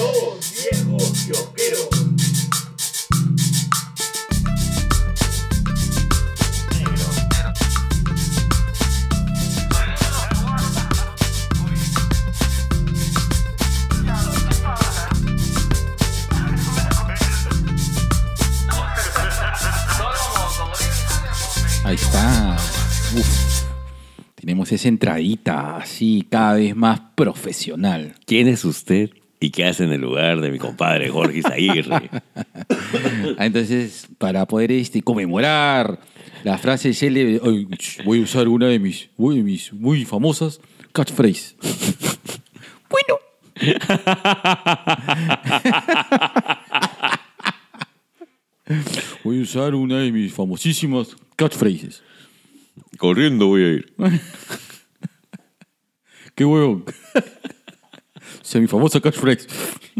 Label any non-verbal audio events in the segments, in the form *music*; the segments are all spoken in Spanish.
Dos viejos. Ahí está. Tenemos esa entradita así cada vez más profesional. ¿Quién es usted y qué hace en el lugar de mi compadre Jorge Zaguirre? Ah, Entonces, para poder este, conmemorar la frase célebre, voy a usar una de mis, una de mis muy famosas catchphrase. bueno. voy a usar una de mis famosísimas catchphrases. Corriendo voy a ir. *laughs* Qué huevón. O sea, mi famosa catchphrase. *laughs*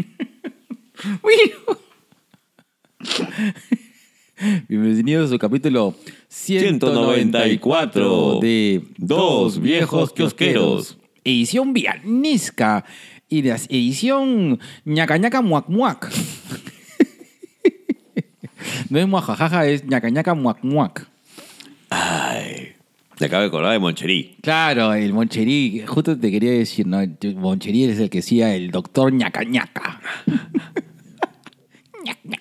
*laughs* Bienvenidos a su capítulo 194 de Dos Viejos Kiosqueros. Edición vianesca y de edición ñaca ñaca muac muac. *laughs* no es muajajaja, es ñaca ñaca muac muac. Me acabo de acordar de Moncherí. Claro, el Moncherí, justo te quería decir, ¿no? Moncherí es el que decía el doctor ñaca ñaca. *laughs* Ñac, ñac, ñac.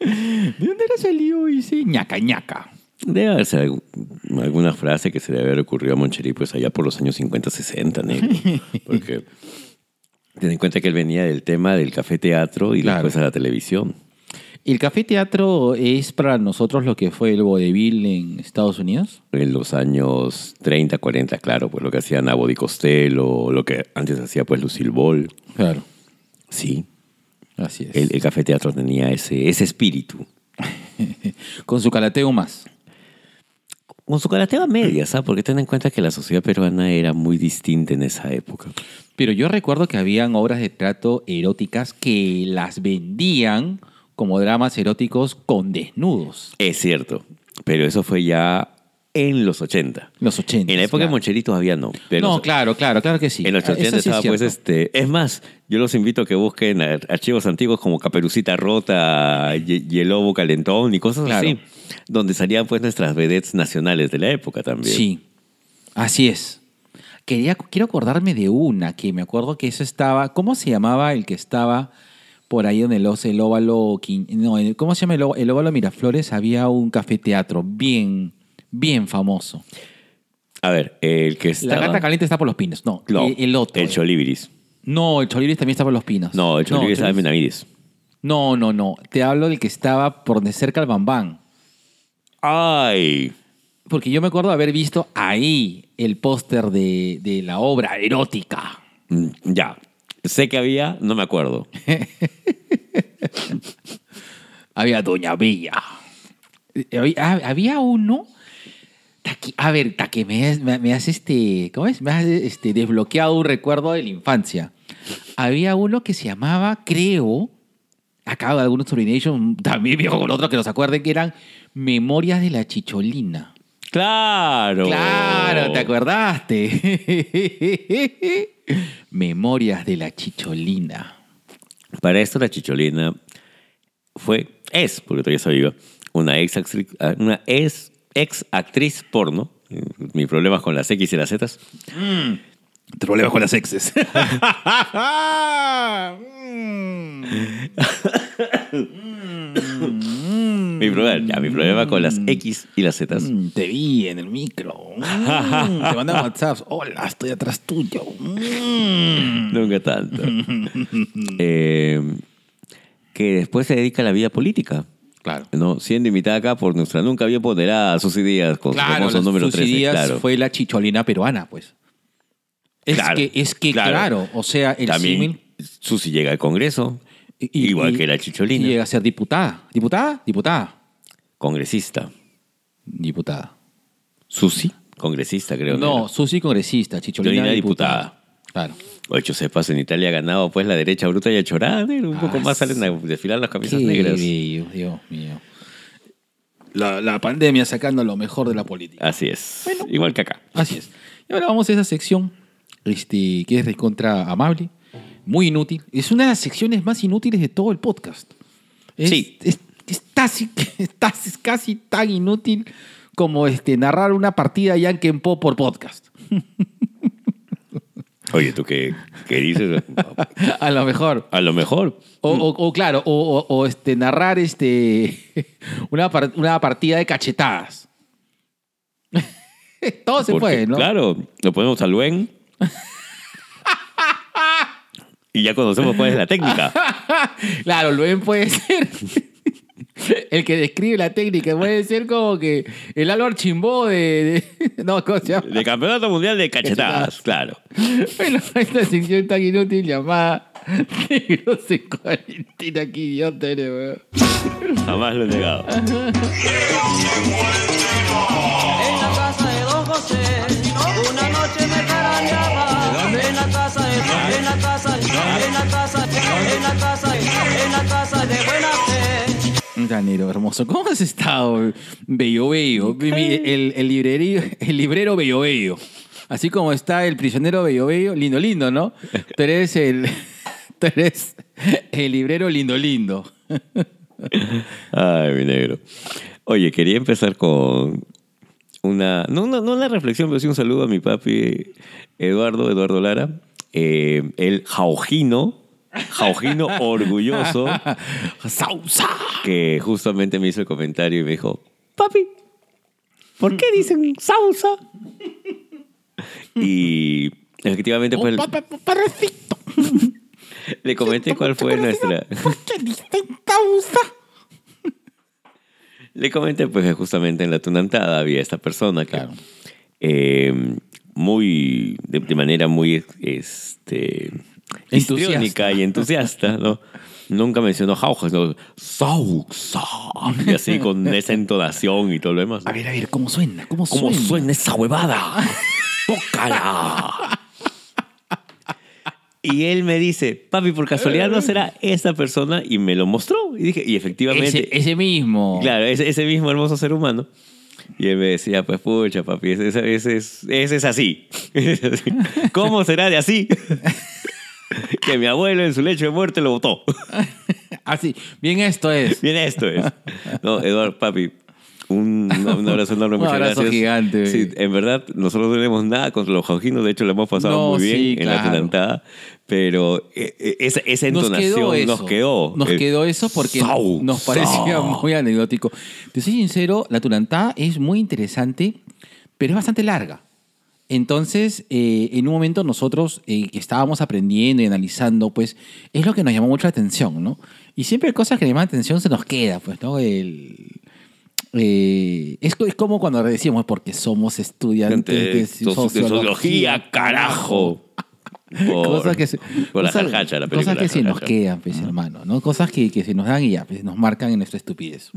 ¿De dónde era salió ese ñaca ñaca? Debe haber sido algu- alguna frase que se le haber ocurrido a Moncherí pues allá por los años 50, 60, negro. Porque ten en cuenta que él venía del tema del café teatro y Claro. después a la televisión. ¿El café teatro es para nosotros lo que fue el vodevil en Estados Unidos? En los años 30, 40, claro, pues lo que hacía Nabo Di Costello, lo que antes hacía pues Lucille Ball. Claro, Sí, así es. el, el café teatro tenía ese, ese espíritu. *laughs* Con su calateo más. Con su carateo a medias, ¿sabes? Porque ten en cuenta que la sociedad peruana era muy distinta en esa época. Pero yo recuerdo que habían obras de teatro eróticas que las vendían como dramas eróticos con desnudos. Es cierto, pero eso fue ya en los 80. Los 80. En la época de Moncheri todavía no. pero No, los- claro, claro, claro que sí. En los Eso 80 sí es estaba pues este... Es más, yo los invito a que busquen ar- archivos antiguos como Caperucita Rota y, y El Lobo Calentón y cosas Claro. así. Donde salían pues nuestras vedettes nacionales de la época también. Sí, así es. Quería, quiero acordarme de una que me acuerdo que eso estaba. ¿Cómo se llamaba el que estaba por ahí en el, óvalo? No, ¿cómo se llama el, el óvalo Miraflores? Había un café teatro bien, bien famoso. A ver, el que La estaba... gata caliente está por los pinos. No, No, el, el otro. El Cholibiris. No, el Cholibris también está por los pinos. No, el Cholibiris estaba en Cholibiris- Benavides. No, no, no. Te hablo del que estaba por de cerca al Bambán. ¡Ay! Porque yo me acuerdo haber visto ahí el póster de, de la obra erótica. Mm, Ya. Sé que había, no me acuerdo. *laughs* Había Doña. Eh, Había, uno. A ver, ta que me, has- me, me has este. ¿Cómo es? Me has este, desbloqueado un recuerdo de la infancia. Había uno que se llamaba, creo. Acá de algunos Turination, también viejo con otros que nos acuerden que eran Memorias de la Chicholina. ¡Claro! Claro, te acordaste. *laughs* Memorias de la Chicholina. Para esto la chicholina fue, es, porque todavía está viva, una ex actriz, una ex, ex actriz porno. Mi problema es con las X y las Z. Problemas con las exes. *laughs* *laughs* Mi problema, ya, mi problema con las X y las Z. Mm, te vi en el micro. Mm, te mandan WhatsApp. Hola, estoy atrás tuyo. Mm. Nunca tanto. Eh, que después se dedica a la vida política. Claro. ¿no? Siendo invitada acá por nuestra nunca bien ponderada Susy Díaz con su Claro, famoso las número Susy 13. Díaz claro. fue la chicholina peruana, pues. Es Claro, que, es que claro. o sea, el También símil. Susy llega al Congreso, y- igual y- que la y chicholina. llega a ser diputada. ¿Diputada? Diputada. Congresista. Diputada. Susy, congresista, creo. No, era. Susi congresista, Chicholina Chicholina diputada. diputada. Claro. Ocho sepas, en Italia ha ganado pues la derecha bruta y achorada, negro. Un poco Ah, más salen a desfilar las camisas Qué negras. bello, Dios mío. La, la pandemia sacando lo mejor de la política. Así es. Igual que acá. Así es. Y ahora vamos a esa sección, este, que es recontra amable, muy inútil. Es una de las secciones más inútiles de todo el podcast. Es, Sí. Es, es casi, *laughs* es casi- tan inútil como este, narrar una partida Yankee Po por podcast. *laughs* Oye, ¿tú qué, qué dices? *laughs* A lo mejor. A lo mejor. O, o- o, claro, o, este, narrar este, una, una partida de cachetadas. Todo se Porque, puede, ¿no? Claro, lo ponemos a Luen. Y ya conocemos cuál es la técnica. *laughs* Claro, Luen puede ser *laughs* el que describe la técnica. Puede ser como que el Álvaro Chimbó de, de- *laughs* No, ¿cómo se llama? De campeonato mundial de cachetadas, claro. Bueno, esta sección tan inútil llamada Negros en cuarentena. Qué idiota eres, weón. Jamás lo he negado. En la casa de Don José, una noche me carañaba. Casa, en la casa, en la casa, en la casa de buena fe. Hermoso. ¿Cómo has estado? Bello Bello. El, el, librero, el librero Bello Bello. Así como está el prisionero Bello Bello. Lindo, lindo, ¿no? Tú eres el, *laughs* tú eres el librero lindo, lindo. Ay, mi negro. Oye, quería empezar con una, no una, no una reflexión, pero sí un saludo a mi papi Eduardo, Eduardo Lara, eh, el jaujino, jaujino *laughs* orgulloso, ¡Sausa! que justamente me hizo el comentario y me dijo, papi, ¿por qué dicen sausa? Y efectivamente pues Oh, pa- parecito. *laughs* le comenté cuál fue nuestra... ¿Por qué dicen causa? Le comenté pues que justamente en la tunantada había esta persona que Claro. eh, muy de, de manera muy este histriónica y entusiasta, ¿no? Nunca mencionó jaujas, no, sausa, y así con *laughs* esa entonación y todo lo demás. A ver, a ver, ¿cómo suena? ¿Cómo, ¿Cómo suena? suena esa huevada? ¡Tócala! Y él me dice, papi, por casualidad no será esa persona, y me lo mostró. Y dije, y efectivamente, Ese, ese mismo. Claro, ese, ese mismo hermoso ser humano. Y él me decía, pues pucha, papi, ese, ese- ese es, ese es así. Ese es así. ¿Cómo será de así? *laughs* que mi abuelo en su lecho de muerte lo votó. *laughs* Así, bien esto es. Bien, esto es. No, Eduardo, papi, un, *laughs* un abrazo enorme, Un muchas abrazo gracias. gigante. Sí, en verdad, nosotros no tenemos nada contra los jaujinos, de hecho, lo hemos pasado No, muy bien sí, en la claro. tunantada, pero eh, eh, esa, esa Nos entonación quedó nos quedó. Nos Eh, quedó eso porque sau, nos parecía sau. *laughs* muy anecdótico. Te soy sincero, la Turantá es muy interesante, pero es bastante larga. Entonces, eh, en un momento nosotros eh, estábamos aprendiendo y analizando, pues es lo que nos llamó mucho la atención, ¿no? Y siempre cosas que llaman la atención se nos queda, pues, ¿no? El, eh, es, co- es como cuando decimos, porque somos estudiantes de, de, soci- de sociología, carajo. *laughs* Por, cosas que se, por la cosas- la película. cosas que se nos quedan, pues, hermano, ¿no? Cosas que, que se nos dan y ya, pues, nos marcan en nuestra estupidez.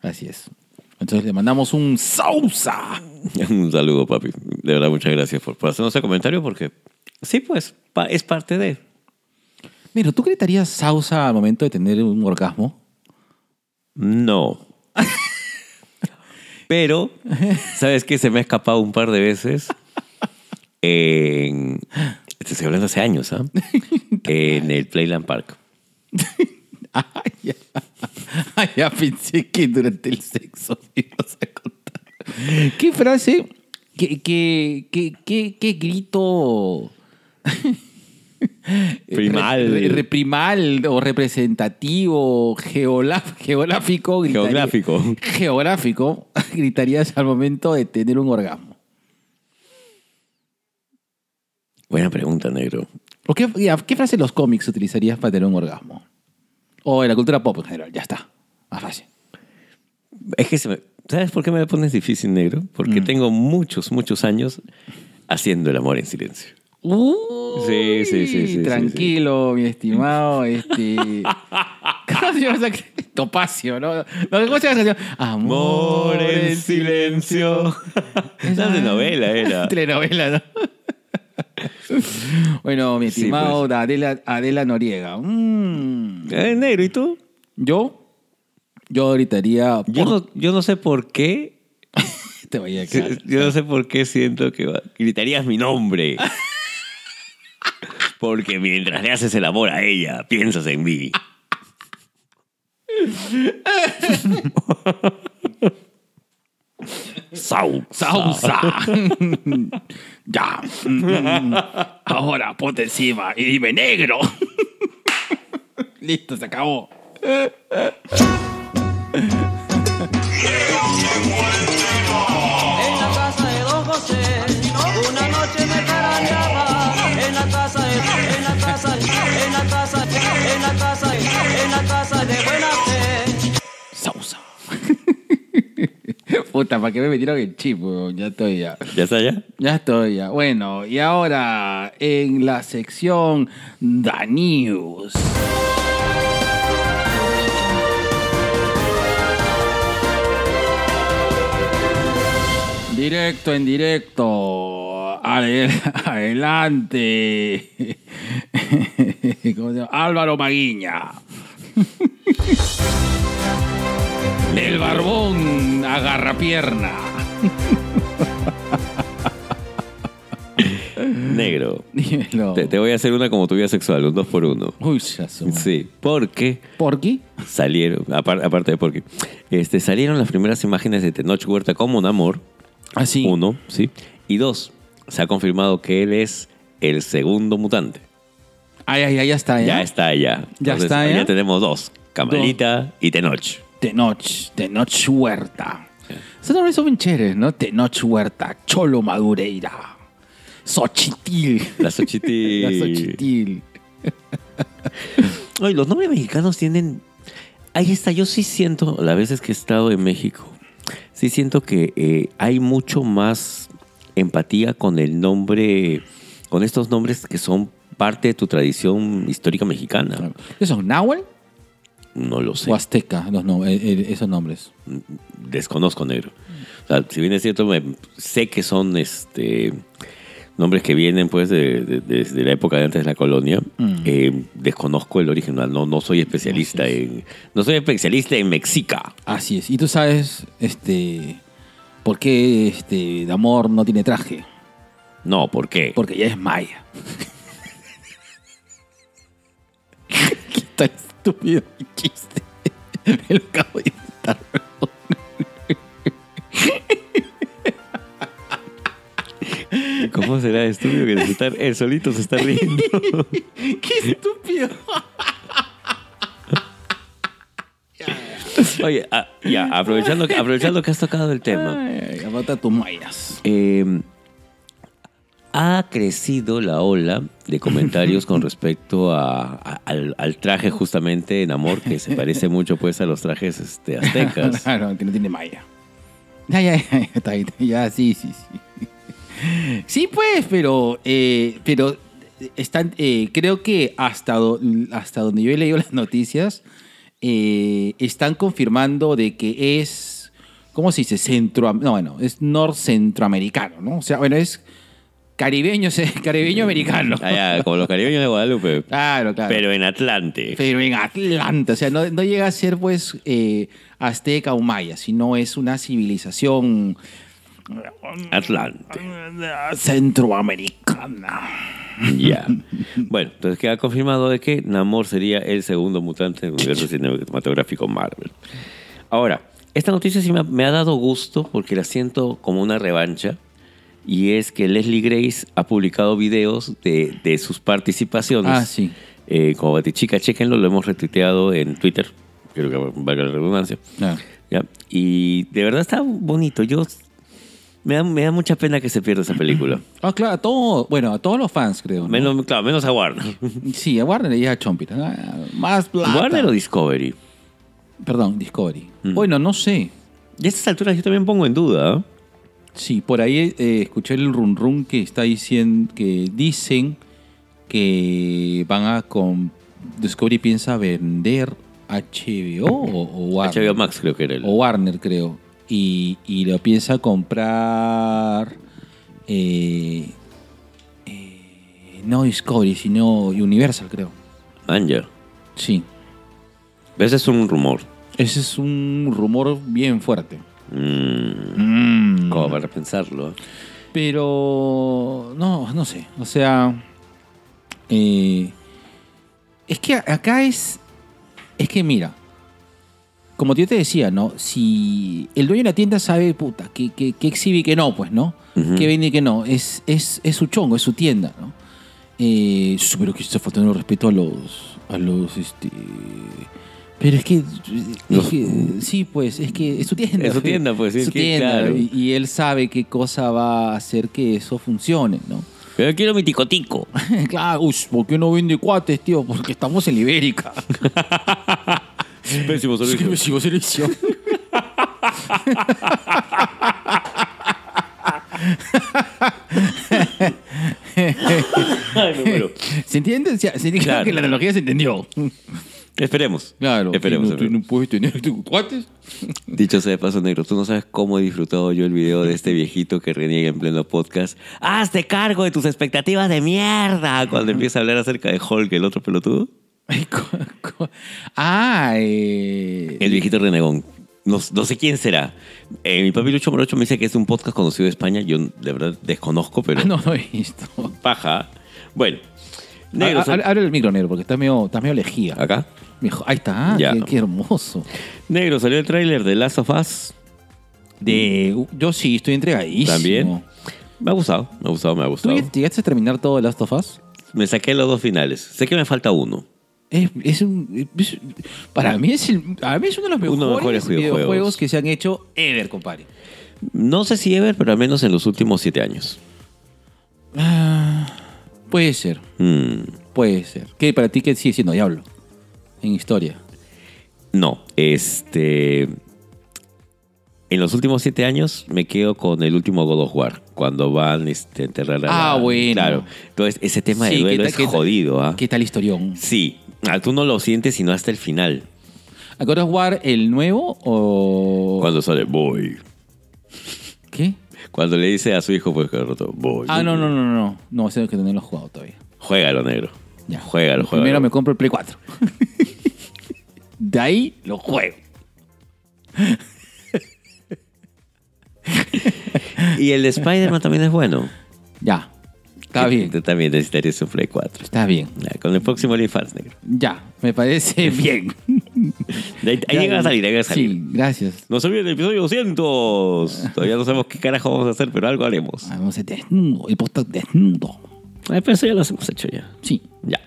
Así es. Entonces le mandamos un sausa. *laughs* Un saludo, papi. De verdad, muchas gracias por, por hacernos ese comentario porque sí, pues, pa- es parte de. Mira, ¿tú gritarías sausa al momento de tener un orgasmo? No. *laughs* Pero, ¿sabes qué? Se me ha escapado un par de veces. En. Te estoy hablando hace años, ¿ah? En el Playland Park. Ah, ya. Ya pensé que durante el sexo ibas a contar. ¿Qué frase? ¿Qué, qué, qué, qué, qué grito? *laughs* Primal. Re- o representativo, geolaf- geográfico. gritaría- Geográfico. Geográfico, *laughs* gritarías al momento de tener un orgasmo. Buena pregunta, negro. ¿O qué, ya, ¿Qué frase de los cómics utilizarías para tener un orgasmo? O en la cultura pop en general, ya está. Más fácil. Es que se me- ¿Sabes por qué me la pones difícil, negro? Porque Mm. tengo muchos, muchos años haciendo el amor en silencio. Sí, sí, sí, sí, sí, Tranquilo, mi estimado. Este... *laughs* ¿Cómo se llama esa? Topacio, ¿no? ¿Cómo se llama esa canción? Amor en silencio. Esa es de novela, era. *laughs* Telenovela, ¿no? *laughs* bueno, mi estimado pues. Adela, Adela Noriega. Mm. Eh, negro, ¿y tú? Yo, yo gritaría. Yo no, yo no sé por qué. Te voy a cagar. Yo no sé por qué siento que va- gritarías mi nombre. Porque mientras le haces el amor a ella, piensas en mí. Sau. Sausa. *laughs* ya. Ahora ponte encima y dime negro. *laughs* Listo, se acabó. Puta, ¿para qué me metieron el chip? Ya estoy ya. ¿Ya está ya? Ya estoy ya. Bueno, y ahora en la sección The News. Directo en directo. *laughs* Adelante. *laughs* ¿Cómo se llama? Álvaro Maguiña. *laughs* El barbón agarra pierna. Negro. Dímelo. Te, te voy a hacer una como tu vida sexual, un dos por uno. Uy, ya. Sí, porque ¿Por qué? salieron, apar- aparte de porque, este, salieron las primeras imágenes de Tenoch Huerta como un amor, Así. uno, sí, y dos, se ha confirmado que él es el segundo mutante. Ay, ay, ay, ya está. Ya está allá. Ya está, Ya ¿ya? tenemos dos, Camalita y Tenoch. Tenoch, Tenoch Huerta. Esos nombres son bien chéveres, ¿no? Tenoch Huerta, Cholo Madureira, Xochitil. La Xochitl. *laughs* La Xochitil. *laughs* Oye, los nombres mexicanos tienen. Ahí está, yo sí siento, las veces que he estado en México, sí siento que eh, hay mucho más empatía con el nombre, con estos nombres que son parte de tu tradición histórica mexicana. ¿Qué son? ¿Nahuel No lo sé. o Azteca? Los nom- eh, eh, esos nombres. Desconozco, negro. O sea, si bien es cierto, me- sé que son este nombres que vienen pues de, la época de antes de la colonia. Mm. Eh, desconozco el original, no, no soy especialista en. No soy especialista en Mexica. Así es. Y tú sabes, este. ¿Por qué este Damor no tiene traje? No, ¿por qué? Porque ya es maya. *laughs* *laughs* Qué tan estúpido mi chiste. Me lo acabo de inventar. ¿Cómo será estúpido que se está- él solito se está riendo? *laughs* Qué estúpido. Oye, ah, ya, aprovechando, aprovechando que has tocado el tema. Ay, aguanta tus mayas. Eh, ha crecido la ola de comentarios con *laughs* respecto a- a- al, al traje justamente en amor que se parece mucho pues a los trajes este, aztecas. *laughs* Claro, que no tiene malla. Ya, ya, ya, está ya, sí, sí, sí. Sí, pues, pero, eh, pero están, eh, creo que hasta, do- hasta donde yo he leído las noticias, eh, están confirmando de que es, ¿cómo se dice? Centro, no, bueno, es norcentroamericano, ¿no? O sea, bueno, es caribeño, se- caribeño americano. Allá, Ah, como los caribeños de Guadalupe. Claro, claro. Pero en Atlante. Pero en Atlanta, o sea, no, no llega a ser pues eh, azteca o maya, sino es una civilización Atlante. centroamericana. Ya. *laughs* Bueno, entonces queda confirmado de que Namor sería el segundo mutante del universo cinematográfico Marvel. Ahora, esta noticia sí me ha, me ha dado gusto porque la siento como una revancha. Y es que Leslie Grace ha publicado videos de, de sus participaciones. Ah, sí. Eh, como Batichica, chequenlo, lo hemos retuiteado en Twitter. Creo que valga la redundancia. Claro. ¿ya? Y de verdad está bonito. Yo me da, me da mucha pena que se pierda esa película. *clears throat* Ah, claro, a todo, bueno, a todos los fans, creo. ¿no? Menos, claro, menos a Warner. *laughs* Sí, a Warner y a Chompit. Ah, Más plata. ¿Warner o Discovery? Perdón, Discovery. Mm. Bueno, no sé. Y a estas alturas yo también pongo en duda. Sí, por ahí eh, escuché el run run que está diciendo que dicen que van a con Discovery piensa vender HBO o, o Warner. HBO Max creo que era el. O Warner, creo. Y, y lo piensa comprar. eh, eh, no Discovery, sino Universal, creo. Anja. Sí. Ese es un rumor. Ese es un rumor bien fuerte. Mm, Mm. Como para pensarlo. ¿eh? Pero no, no sé. O sea, Eh, es que acá es. Es que mira. Como yo te decía, ¿no? Si el dueño de la tienda sabe, puta, que, que, que exhibe y que no, pues, ¿no? Que vende y que no. Es, es, es su chongo, es su tienda, ¿no? Eh, pero que está faltando respeto a los. a los. este. Pero es que. es Los- que- sí, pues, es que es su tienda. Es su pe. tienda, pues, sí, Es su que- tienda. claro. Y, y él sabe qué cosa va a hacer que eso funcione, ¿no? Pero yo quiero mi ticotico. *laughs* claro, uy, ¿por qué no vende cuates, tío? Porque estamos en Ibérica. *laughs* Pésimo servicio. Pésimo servicio. *laughs* Ay, me muero. ¿Se entiende? O sea, se entiende Claro. que la analogía se entendió. Esperemos. Claro. Esperemos. ¿Tú, tú esperemos. no puedes tener cuates? *laughs* Dicho sea de paso, negro, tú no sabes cómo he disfrutado yo el video de este viejito que reniega en pleno podcast. ¡Hazte cargo de tus expectativas de mierda! Cuando empieza a hablar acerca de Hulk, el otro pelotudo. Ah, eh... El viejito renegón. No, no sé quién será. Eh, mi papi Lucho Morocho me dice que es un podcast conocido de España. Yo de verdad desconozco, pero Ah, no, no he visto. paja. Bueno, negro. Abre el micro, negro, porque está medio, está medio lejía. acá. Mijo, Ahí está, Ya. qué, qué hermoso. Negro, salió el tráiler de Last of Us. De, uh, yo sí, estoy entregadísimo. También. Me ha gustado, me ha gustado, me ha ¿Tú gustado. ya- llegaste a terminar todo Last of Us? Me saqué los dos finales. Sé que me falta uno. Es, es un, es- para mí es, el- para mí es uno de los Uno mejores, de los mejores videojuegos. videojuegos. que se han hecho ever, compadre. No sé si ever, pero al menos en los últimos siete años. Ah, puede ser, Mm, puede ser. ¿Qué para ti qué sigue siendo Diablo? En historia. no, este. En los últimos siete años me quedo con el último God of War, cuando van este, a enterrar a Ah, la- bueno. Claro. Entonces, ese tema de duelo ¿qué es jodido, ¿ah? ¿Qué tal historión? Sí. Ah, tú no lo sientes sino hasta el final. ¿A God of War el nuevo o...? Cuando sale, voy. ¿Qué? Cuando le dice a su hijo, pues que roto, voy. Ah, no, no, no, no. No, no que no lo he jugado todavía. Juégalo, negro. Ya. Juégalo, juégalo. Primero me compro el Play 4. *laughs* De ahí lo juego. Y el de Spider-Man también es bueno. Ya. Está bien. Tú también necesitarías un Play 4. Está bien. Ya, con el próximo OnlyFans, negro. Ya. Me parece *laughs* bien. Ahí, llega a salir, ahí llega a salir. Sí, gracias. No se olviden el episodio 200. Todavía no sabemos qué carajo vamos a hacer, pero algo haremos. Ah, Vamos a hacer desnudo. El desnudo. Pero eso ya lo hemos hecho ya. Sí. Ya.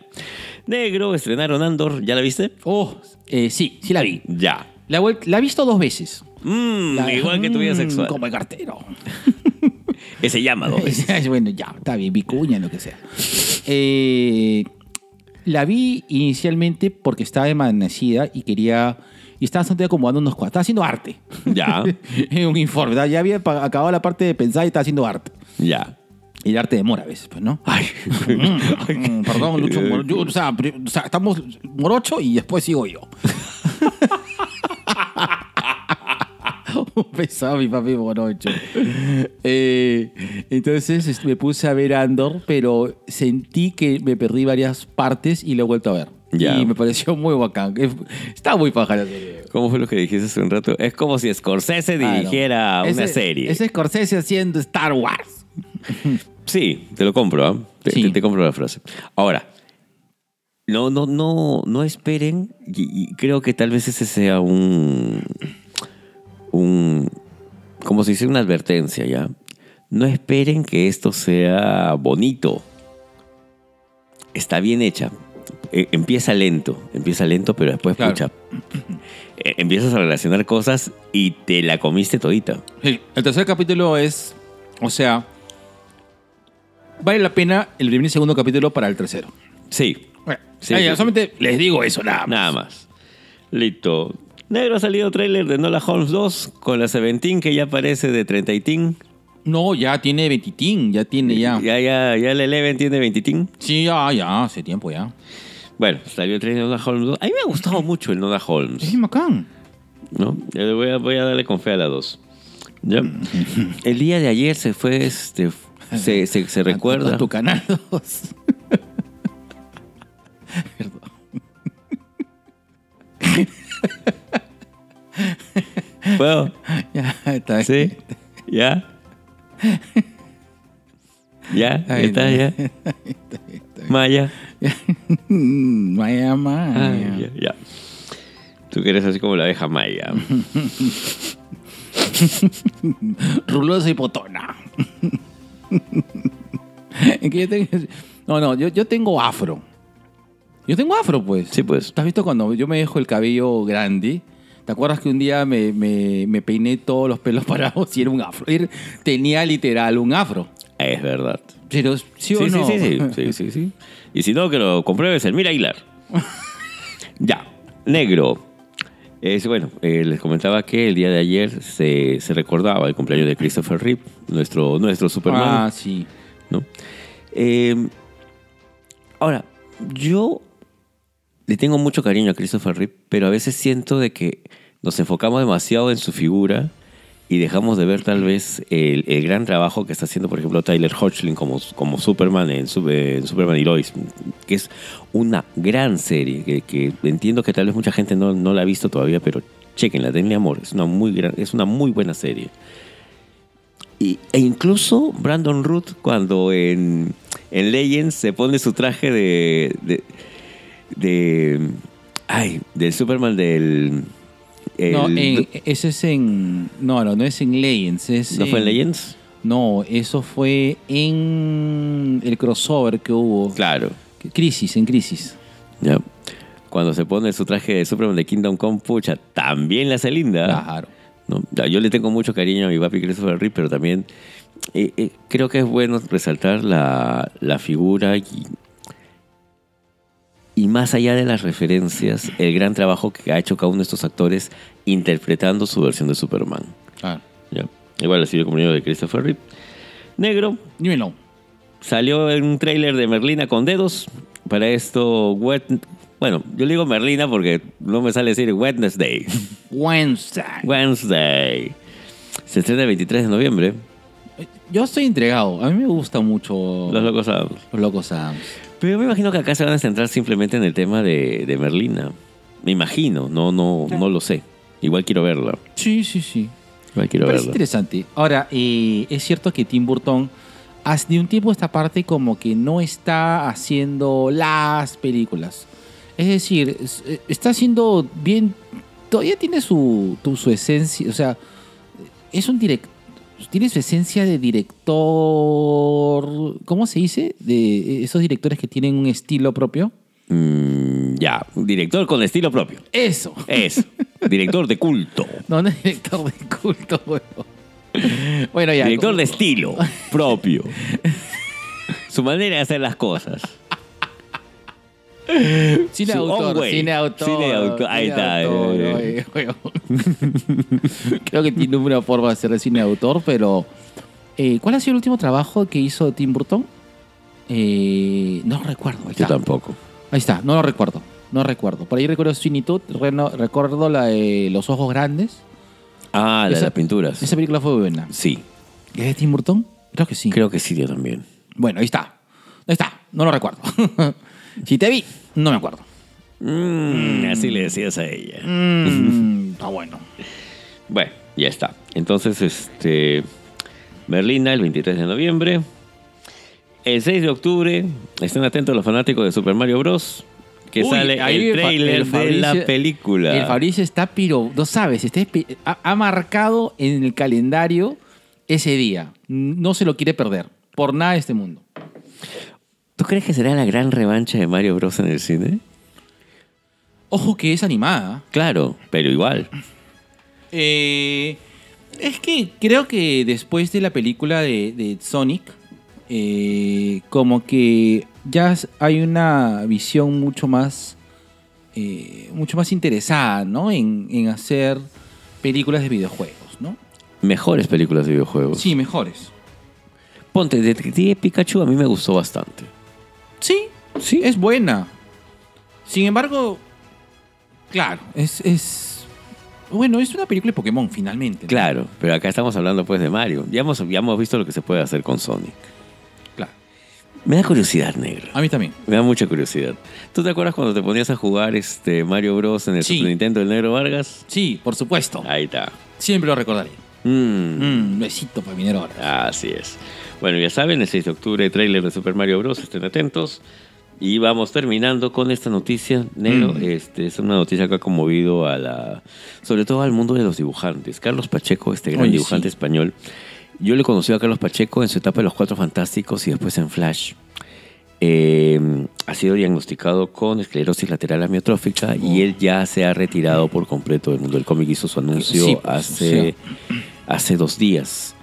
Negro, estrenaron Andor. ¿Ya la viste? Oh, eh, sí, sí la vi. Ya. La, la he visto dos veces. Mm, La- igual que tu vida Mm, sexual. Como el cartero. *laughs* Ese llama dos *laughs* veces. bueno, ya, está bien, vicuña, lo que sea. Eh, la vi inicialmente porque estaba emanecida y quería. Y estaba bastante acomodando unos cuadros. Estaba haciendo arte. Ya. *laughs* en un informe. ¿verdad? Ya había acabado la parte de pensar y estaba haciendo arte. Ya. Y el arte demora a veces, pues, ¿no? *laughs* Ay. Mm, Perdón, Lucho. Moro- yo, o, sea, pri- o sea, estamos morocho y después sigo yo. Un *laughs* pesado mi papi morocho. Eh, entonces este, me puse a ver Andor, pero sentí que me perdí varias partes y lo he vuelto a ver. Ya. Y me pareció muy bacán. Es- Está muy paja la serie. ¿Cómo fue lo que dijiste hace un rato? Es como si Scorsese Claro. dirigiera una Ese- serie. Ese Scorsese haciendo Star Wars. Sí, te lo compro, ¿ah? Te, Sí. te- te compro la frase. Ahora, no, no, no, no esperen, y, y creo que tal vez ese sea un, un, como se dice, una advertencia, ¿ya? No esperen que esto sea bonito. Está bien hecha. E- Empieza lento, empieza lento, pero después, Claro. pucha, e- empiezas a relacionar cosas y te la comiste todita. Sí, el tercer capítulo es, o sea, vale la pena el primer y segundo capítulo para el tercero. Sí, Bueno, Sí, ya, solamente les digo eso, nada más. Nada más. Listo. Negro ha salido tráiler de Nola Holmes 2 con la Seventeen que ya aparece de 30 y tin. No, ya tiene 20, ya tiene ya. Ya, ya, ya el Eleven tiene 20 tin. Sí, ya, ya, hace tiempo ya. Bueno, salió el trailer de Nola Holmes 2. A mí me ha gustado mucho el Nola Es Holmes. bacán. ¿no? Yo le Voy a, voy a darle con fe a la 2. ¿Ya? El día de ayer se fue, este, se, se, se A recuerda. tu canal 2. *laughs* Perdón. ¿Puedo? Ya, está bien. ¿Sí? ¿Ya? ¿Ya? ¿Está no. ya? Maya. *laughs* Maya, Maya. Ay, ya, ya. Tú que eres así como la abeja maya. *laughs* Rulosa y potona. *laughs* En que yo tengo- No, no, yo, yo tengo afro. Yo tengo afro, pues. Sí, pues. ¿Te has visto cuando yo me dejo el cabello grande? ¿Te acuerdas que un día me, me- me peiné todos los pelos *laughs* parados y era un afro? Era- Tenía literal un afro. Es verdad. Pero, ¿sí o Sí, no? sí, sí, sí, *laughs* sí, sí. Y si no, que lo compruebes el Mira Aguilar. ya, negro. Es, bueno, eh, les comentaba que el día de ayer se, se recordaba el cumpleaños de Christopher Reeve, nuestro, nuestro Superman. Ah, sí. ¿no? Eh, ahora, yo le tengo mucho cariño a Christopher Reeve, pero a veces siento de que nos enfocamos demasiado en su figura y dejamos de ver tal vez el, el gran trabajo que está haciendo, por ejemplo, Tyler Hoechlin como, como Superman en, Su- en Superman y Lois, que es una gran serie que, que entiendo que tal vez mucha gente no, no la ha visto todavía, pero chequenla, denle amor, es una muy, gran, es una muy buena serie. Y- e incluso Brandon Root, cuando en, en Legends se pone su traje de. de. de- ay, del Superman del. El- no, en- ese es en... No, no, no es en Legends. Es ¿No fue en Legends? No, eso fue en el crossover que hubo. Claro. Crisis, en Crisis. Ya. Cuando se pone su traje de Superman de Kingdom Come, pucha, también la hace linda. Claro. Yo le tengo mucho cariño a mi papi Christopher Reeve, pero también eh, eh, creo que es bueno resaltar la, la figura y, y más allá de las referencias, el gran trabajo que ha hecho cada uno de estos actores interpretando su versión de Superman. Claro. ¿ya? Igual sido el cumpleaños de Christopher Reeve. Negro, Dímelo. salió en un tráiler de Merlina con dedos. Para esto, bueno, yo le digo Merlina porque no me sale decir Wednesday. *laughs* Wednesday. Wednesday. Se estrena el 23 de noviembre. Yo estoy entregado. A mí me gusta mucho Los Locos Adams. Los Locos Adams. Pero yo me imagino que acá se van a centrar simplemente en el tema de, de Merlina. Me imagino, no, no, no lo sé. Igual quiero verla. Sí, sí, sí. Igual quiero verla. interesante. Ahora, eh, es cierto que Tim Burton hace de un tiempo esta parte como que no está haciendo las películas. Es decir, es- eh, está haciendo bien... Todavía tiene su, su esencia, o sea, es un director... Tiene su esencia de director... ¿Cómo se dice? De esos directores que tienen un estilo propio. Mm, ya, un director con estilo propio. Eso. Eso. director de culto. *laughs* No, no es director de culto, bueno. Bueno, ya. Director como- de estilo propio. *laughs* Su manera de hacer las cosas. Cine Su autor, cine autor. Cine autor, ahí cine está, autor, eh. *laughs* Creo que tiene una forma de hacer de cine autor, pero. eh, ¿Cuál ha sido el último trabajo que hizo Tim Burton? Eh, no recuerdo. Ahí Yo está. tampoco. Ahí está, no lo recuerdo. No recuerdo. Por ahí recuerdo reno- recuerdo la de Los Ojos Grandes. Ah, la de las pinturas. Esa película fue buena. Sí, ¿Es de Tim Burton? Creo que sí. creo que sí, yo también. Bueno, ahí está. Ahí está. No lo recuerdo. *laughs* si te vi, no me acuerdo. Mm, así le decías a ella. Mm, está bueno. Bueno, ya está. Entonces, este. Berlina, el 23 de noviembre. El 6 de octubre, estén atentos los fanáticos de Super Mario Bros. Que Uy, sale ahí el trailer el de la Fabricio- película. El Fabricio está, pero no sabes, está ha, ha marcado en el calendario ese día. No se lo quiere perder. Por nada de este mundo. ¿Tú crees que será la gran revancha de Mario Bros en el cine? Ojo que es animada. Claro, pero igual. Eh, es que creo que después de la película de, de Sonic, eh, como que ya hay una visión mucho más, eh, mucho más interesada, ¿no? En, en hacer películas de videojuegos, ¿no? Mejores películas de videojuegos. Sí, mejores. Ponte, Detective Pikachu a mí me gustó bastante. Sí, Sí. es buena. Sin embargo, claro, es, es... Bueno, es una película de Pokémon, finalmente. ¿no? Claro, pero acá estamos hablando pues de Mario. Ya hemos, ya hemos visto lo que se puede hacer con Sonic. Claro. Me da curiosidad, negro. A mí también. Me da mucha curiosidad. ¿Tú te acuerdas cuando te ponías a jugar este Mario Bros. en el Sí. Super Nintendo del Negro Vargas? Sí, por supuesto. Ahí está. Siempre lo recordaré. Mm, Mm, besito para Minero ahora. Así es. Bueno, ya saben, el 6 de octubre, tráiler de Super Mario Bros. Estén atentos. Y vamos terminando con esta noticia, Negro. Mm. Este, es una noticia que ha conmovido a la, sobre todo al mundo de los dibujantes. Carlos Pacheco, este gran Oye, dibujante sí. español. Yo le conocí a Carlos Pacheco en su etapa de los Cuatro Fantásticos y después en Flash. Eh, ha sido diagnosticado con esclerosis lateral amiotrófica y él ya se ha retirado por completo del mundo del cómic. Hizo su anuncio Sí, pues, hace, hace dos días.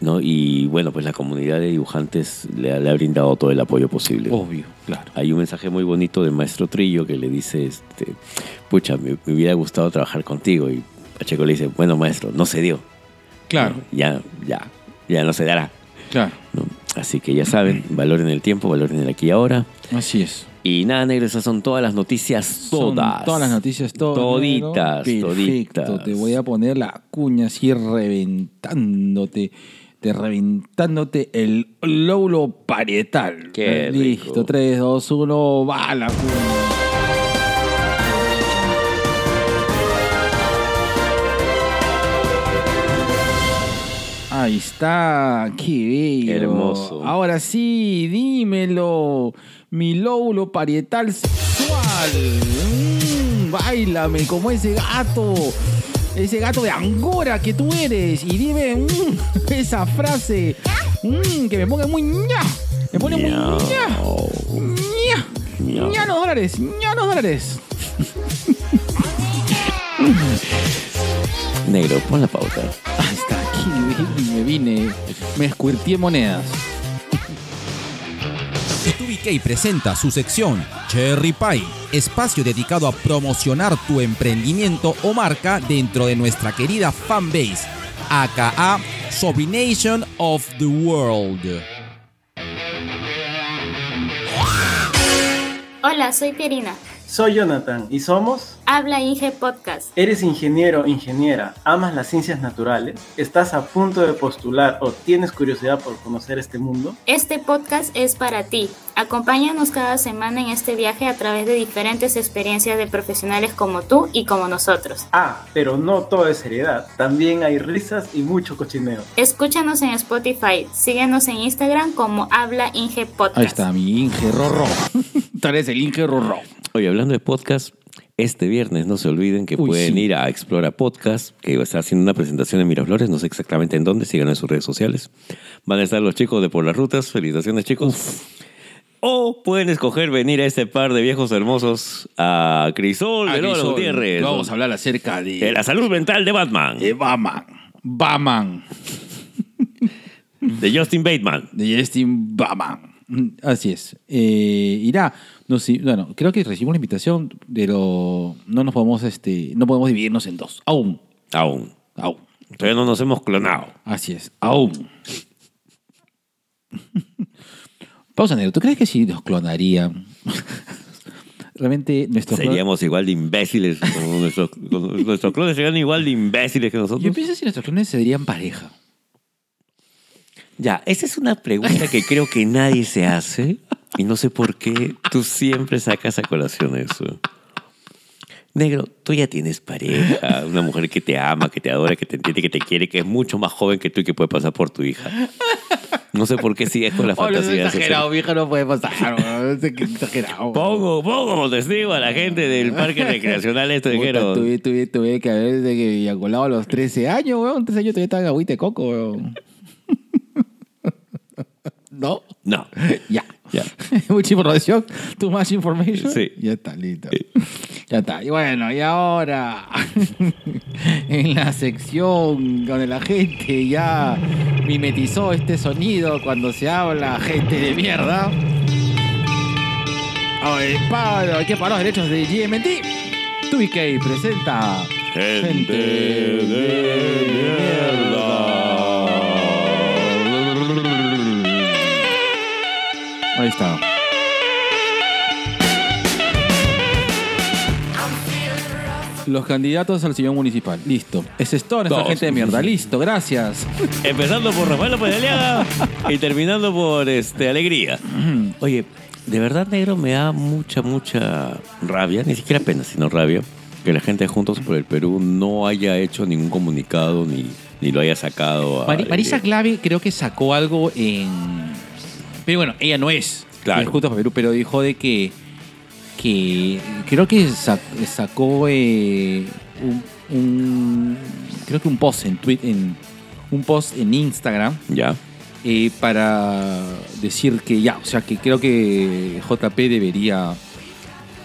¿No? Y bueno, pues la comunidad de dibujantes le ha, le ha brindado todo el apoyo posible. Obvio, claro. Hay un mensaje muy bonito del maestro Trillo que le dice, este, pucha, me, me hubiera gustado trabajar contigo. Y Pacheco le dice, bueno, maestro, no se dio. Claro, Ya, ya, ya no se dará. claro. ¿no? Así que ya saben, valoren el tiempo, valoren el aquí y ahora. Así es. Y nada, negro, esas son todas las noticias, Son todas. todas las noticias, todas. Toditas. Perfecto. toditas. Te voy a poner la cuña así reventándote. Te reventándote el lóbulo parietal. Qué Listo, rico. 3, 2, 1, va la. Ahí está, qué bello. Hermoso. Ahora sí, dímelo. Mi lóbulo parietal sexual. Mm, bailame como ese gato. Ese gato de Angora que tú eres. Y dime mm, *laughs* esa frase mm, que me pone muy ña. Me pone muy ña. ña. Ña los dólares. ña los dólares. *laughs* Negro, pon la pauta. Está, aquí me vine. Me escuirtié monedas. TubiK presenta su sección Cherry Pie, espacio dedicado a promocionar tu emprendimiento o marca dentro de nuestra querida fanbase, aka Sobination of the World. Hola, soy Pierina. Soy Jonathan y somos... Habla Inge Podcast. ¿Eres ingeniero o ingeniera? ¿Amas las ciencias naturales? ¿Estás a punto de postular o tienes curiosidad por conocer este mundo? Este podcast es para ti. Acompáñanos cada semana en este viaje a través de diferentes experiencias de profesionales como tú y como nosotros. Ah, pero no todo es seriedad. También hay risas y mucho cochineo. Escúchanos en Spotify. Síguenos en Instagram como Habla Inge Podcast. Ahí está, mi Inge Rorro. *laughs* Tú eres el Inge Rorro. Oye, hablando de podcast, este viernes no se olviden que Uy, pueden sí. ir a Explora Podcast, que está haciendo una presentación en Miraflores, no sé exactamente en dónde, sigan en sus redes sociales. Van a estar los chicos de Por las Rutas, felicitaciones chicos. O pueden escoger venir a este par de viejos hermosos a Crisol, de Lora Crisol, Gutiérrez. Vamos a hablar acerca de, de la salud mental de Batman, de Batman. Batman. de Justin Bateman. De Justin Batman. Así es. Eh, irá. No, sí, bueno, creo que recibimos la invitación, pero no nos podemos, este, no podemos dividirnos en dos. Aún. Aún. Aún. Todavía no nos hemos clonado. Así es. Aún. Pausa, negro. ¿Tú crees que si nos clonarían? *laughs* Realmente nuestros Seríamos igual de imbéciles. como nuestros, como nuestros clones serían igual de imbéciles que nosotros. Yo pienso si nuestros clones se verían pareja. Ya, esa es una pregunta que creo que nadie se hace y no sé por qué tú siempre sacas a colación eso. Negro, tú ya tienes pareja, *laughs* una mujer que te ama, que te adora, que te entiende, que te quiere, que es mucho más joven que tú y que puede pasar por tu hija. No sé por qué sigues con la Oh, fantasía. de hacer- exagerado, vieja, no puede pasar. exagerado. Pongo, pongo como testigo a la gente del parque recreacional esto dijeron. tuve, tuve, tuve que haber desde que Villacolado a los 13 años, weón. 13 años todavía estaba en agüita de coco, weón. ¿No? No. *laughs* Ya. Ya. *laughs* Mucha información. Too much information. Sí. Ya está, listo. Ya está. Y bueno, y ahora, *laughs* en la sección donde la gente ya mimetizó este sonido cuando se habla gente de mierda. Ay, paro, hay que parar los derechos de GMT. 2BK presenta Gente de Ahí está. Los candidatos al sillón municipal. Listo. Es nuestra Todos. gente de mierda. Listo, gracias. Empezando por Rafael López de Aliaga y terminando por este, Alegría. Oye, de verdad, negro, me da mucha, mucha rabia, ni siquiera pena, sino rabia, que la gente de Juntos por el Perú no haya hecho ningún comunicado ni, ni lo haya sacado. a Mari- Marisa Alegría. Clave creo que sacó algo en. Pero bueno, ella no es. Claro. es Juntos por Perú, pero dijo de que, que creo que sa- sacó eh, un, un- creo que un post en tweet, en un post en Instagram Ya. eh, para decir que ya, o sea que creo que JP debería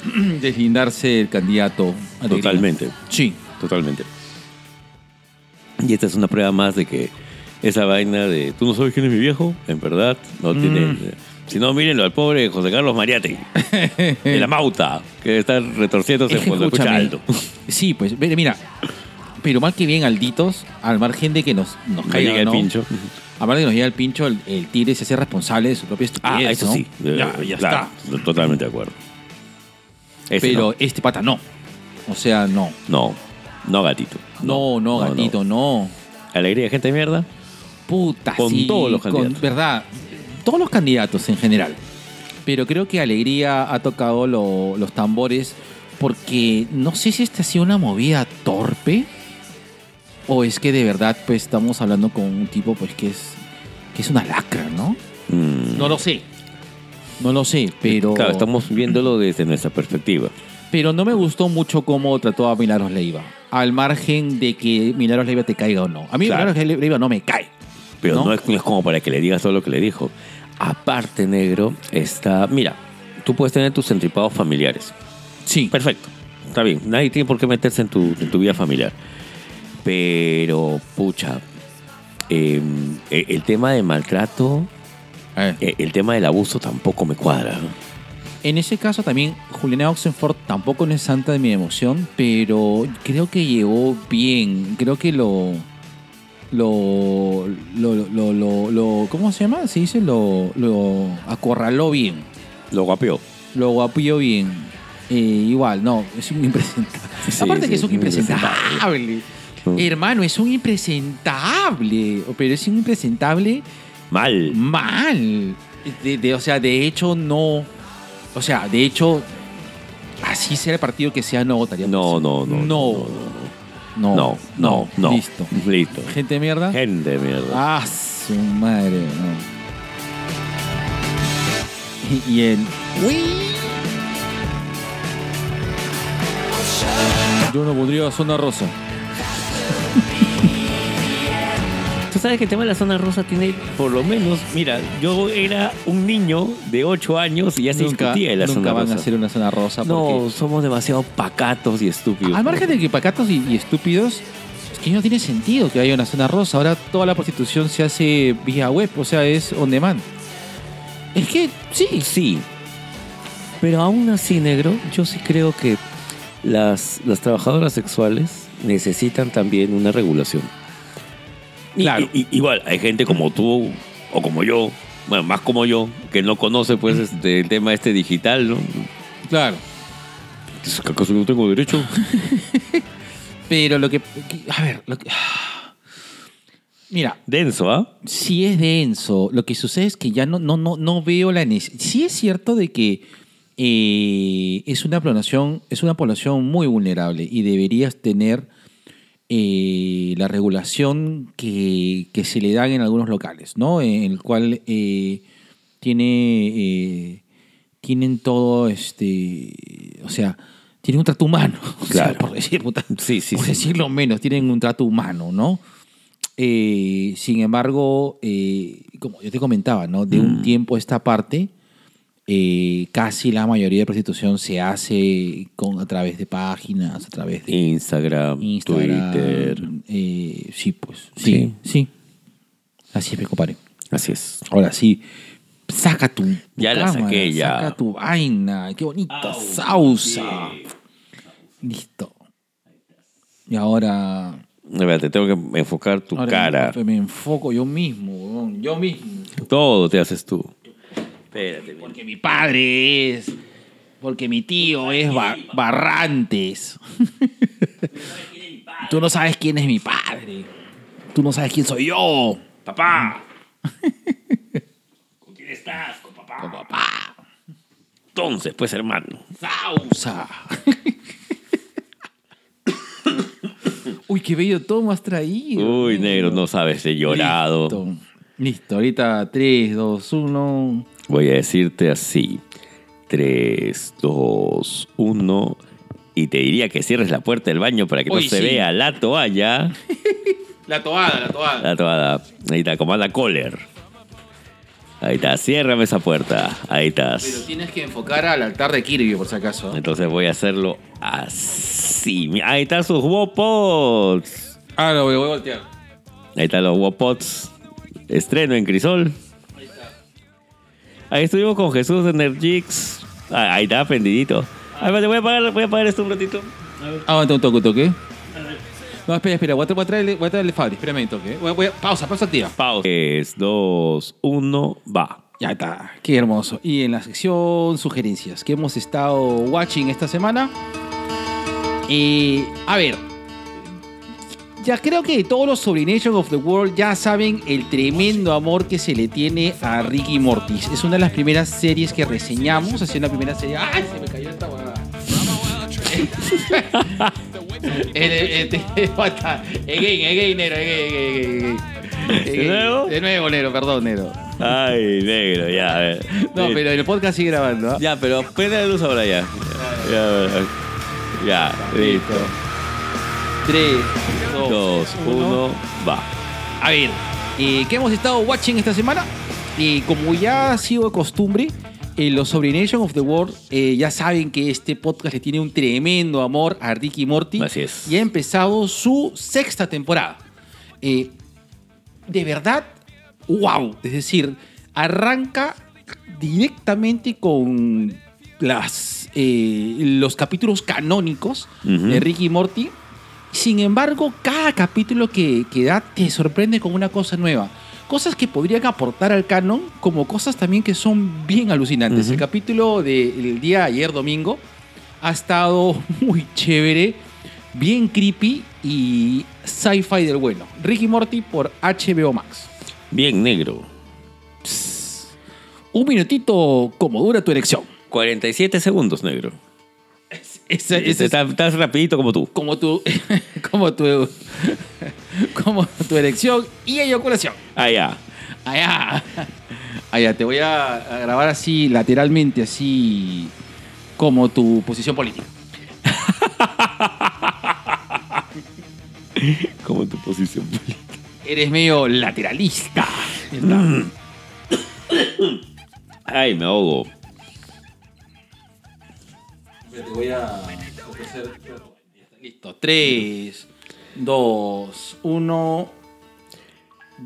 *clears throat* deslindarse del candidato. Totalmente. Sí. Totalmente. Y esta es una prueba más de que esa vaina de tú no sabes quién es mi viejo, en verdad, no Mm. tiene. Si no, mírenlo al pobre José Carlos Mariate, *laughs* de la Mauta, que está retorciéndose Es que cuando escucha alto. *laughs* Sí, pues mira, pero mal que bien alditos, al margen de que nos, nos No caiga el ¿no? pincho. A margen de que nos llega el pincho, el, el tigre se hace responsable de su propia estupidez. Ah, eso ¿no? sí. Ya, Eh, ya claro, Totalmente de acuerdo. Ese Pero no. este pata no. O sea, no. no, no gatito. No, no, gatito, no. Alegría, gente de mierda. Puta, Con sí, todos los con- candidatos. verdad, todos los candidatos en general. Pero creo que Alegría ha tocado lo- los tambores porque no sé si esta ha sido una movida torpe o es que de verdad pues estamos hablando con un tipo pues que es que es una lacra, ¿no? Mm. No lo sé. No lo sé, pero Claro, estamos viéndolo desde nuestra perspectiva. pero no me gustó mucho cómo trató a Milagros Leiva. Al margen de que Milagros Leiva te caiga o no. A mí Claro. Milagros Leiva no me cae. Pero ¿No? ¿no? es, no es como para que le digas todo lo que le dijo. Aparte, negro, está. Mira, tú puedes tener tus entripados familiares. Sí. Perfecto. Está bien. Nadie tiene por qué meterse en tu, en tu vida familiar. Pero, pucha. eh, el, el tema de maltrato, Eh. eh, el tema del abuso tampoco me cuadra. ¿no? En ese caso también Juliana Oxenford tampoco no es santa de mi emoción, pero creo que llegó bien. Creo que lo lo lo lo lo, lo- ¿cómo se llama? Se dice lo lo acorraló bien. Lo guapeó. Lo guapió bien. Eh, igual, no, es un impresentable. Sí, Aparte sí, que es un impresentable. Mm. Hermano, es un impresentable. Pero es un impresentable Mal. mal. De- de- o sea, de hecho, no. O sea, de hecho, así sea el partido que sea, no votaría. por No, eso. no, no. No. No. No, no, no. Listo. Listo. Gente de mierda. Gente de mierda. Ah, su madre. no. Y, el. Yo no pondría zona rosa. Sabes que el tema de la zona rosa tiene, por lo menos, mira, yo era un niño de 8 años y ya se Nunca, discutía de la nunca zona van rosa. a hacer una zona rosa. no, somos demasiado pacatos y estúpidos. Al margen de que pacatos y, y estúpidos, es que no tiene sentido que haya una zona rosa. Ahora toda la prostitución se hace vía web, o sea, es on demand. Es que sí, Sí. Pero aún así, negro, yo sí creo que las, las trabajadoras sexuales necesitan también una regulación. Claro. y- y- igual, hay gente como tú o como yo, bueno, más como yo, que no conoce pues este, el tema este digital, ¿no? claro. Dices, ¿que ¿Acaso no tengo derecho? *laughs* Pero lo que. a ver, lo que-. *sighs* Mira, Denso, ¿ah? sí es denso. Lo que sucede es que ya no, no, no, no veo la necesidad. Sí es cierto de que eh, es, una población, es una población muy vulnerable y deberías tener eh, la regulación que, que se le dan en algunos locales, ¿no? En el cual eh, tiene, eh, tienen todo, este, o sea, tienen un trato humano, *laughs* o sea, Claro. por decir, puta, Sí, sí, por sí. decirlo menos, tienen un trato humano, ¿no? Eh, sin embargo, eh, como yo te comentaba, ¿no? De un Mm. tiempo a esta parte, eh, casi la mayoría de prostitución se hace con, a través de páginas, a través de Instagram, Instagram. Twitter. eh, sí, pues. Sí, sí. Así es, me compadre. Así es. Ahora sí, saca tu. tu Ya la cámara, saqué, ya. Saca tu vaina. Qué bonita sausa. Listo. Y ahora. Espérate, tengo que enfocar tu ahora cara. Me, me enfoco yo mismo, yo mismo. Todo te haces tú. Espérate, Porque mi padre es. Porque mi tío es Ba- Barrantes. Tú no sabes quién es mi padre. Tú no sabes quién soy yo. Papá. *laughs* ¿Con quién estás? Con papá. Con papá. Entonces, pues, hermano. Sausa. *laughs* Uy, qué bello todo has traído. Uy, negro, no sabes de llorado. Listo. Listo, ahorita 3, 2, 1. Voy a decirte así. 3, 2, 1. Y te diría que cierres la puerta del baño para que Uy, no se sí. vea la toalla. *laughs* La toada, la toada. La toalla. Ahí está, comanda Kohler. Ahí está, ciérrame esa puerta. Ahí Pero estás. tienes que enfocar al altar de Kirby, por si acaso. Entonces voy a hacerlo así. Ahí están sus Wopots. Ah, lo voy a voltear. Ahí están los Wopots. Estreno en Crisol. Ahí estuvimos con Jesús de Energix. Ah, ahí está, prendidito. A ver, voy a apagar, voy a apagar esto un ratito. Aguanta un toque, un toque. No, espera, espera. Voy a, tra- voy a traerle, voy a traerle Fabri. Espérame un toque. Voy a- voy a- pausa, pausa activa. Pausa. 3, 2, 1, va. Ya está. Qué hermoso. Y en la sección sugerencias que hemos estado watching esta semana. Y, a ver. Ya creo que todos los sobre Nation of the World ya saben el tremendo amor que se le tiene a Ricky Mortis. Es una de las primeras series que reseñamos. Ha sido la primera serie. ¡Ay! Se me cayó esta huevada. Again, again, Nero, again, again, again. ¿De nuevo? De nuevo, Nero, perdón, Nero. Ay, negro, ya. a ver. No, pero el podcast sigue grabando. ¿ah? Ya, pero prende la luz ahora ya. Ya, ya, listo. 3, 2, 1, va. A ver, eh, ¿qué hemos estado watching esta semana? Y como ya ha sido de costumbre, en los sobre Nation of the World eh, ya saben que este podcast le tiene un tremendo amor a Ricky Morty. Así es. Y ha empezado su sexta temporada. Eh, de verdad, wow. Es decir, arranca directamente con las, eh, los capítulos canónicos Ujú. de Ricky y Morty. Sin embargo, cada capítulo que, que da te sorprende con una cosa nueva. Cosas que podrían aportar al canon, como cosas también que son bien alucinantes. El capítulo del día de ayer, domingo, ha estado *laughs* muy chévere, bien creepy y sci-fi del bueno. Ricky Morty por HBO Max. Bien negro. Un minutito como dura tu erección. 47 segundos, negro. Es Estás estás rapidito como tú. como tu, *laughs* como tu, como tu erección y eyaculación. Ya. Allá. Allá, te voy a, a grabar así, lateralmente, así como tu posición política. *laughs* Como tu posición. Eres medio lateralista. *coughs* Ay, me ahogo. Te voy a ofrecer. Listo. 3, 2, 1.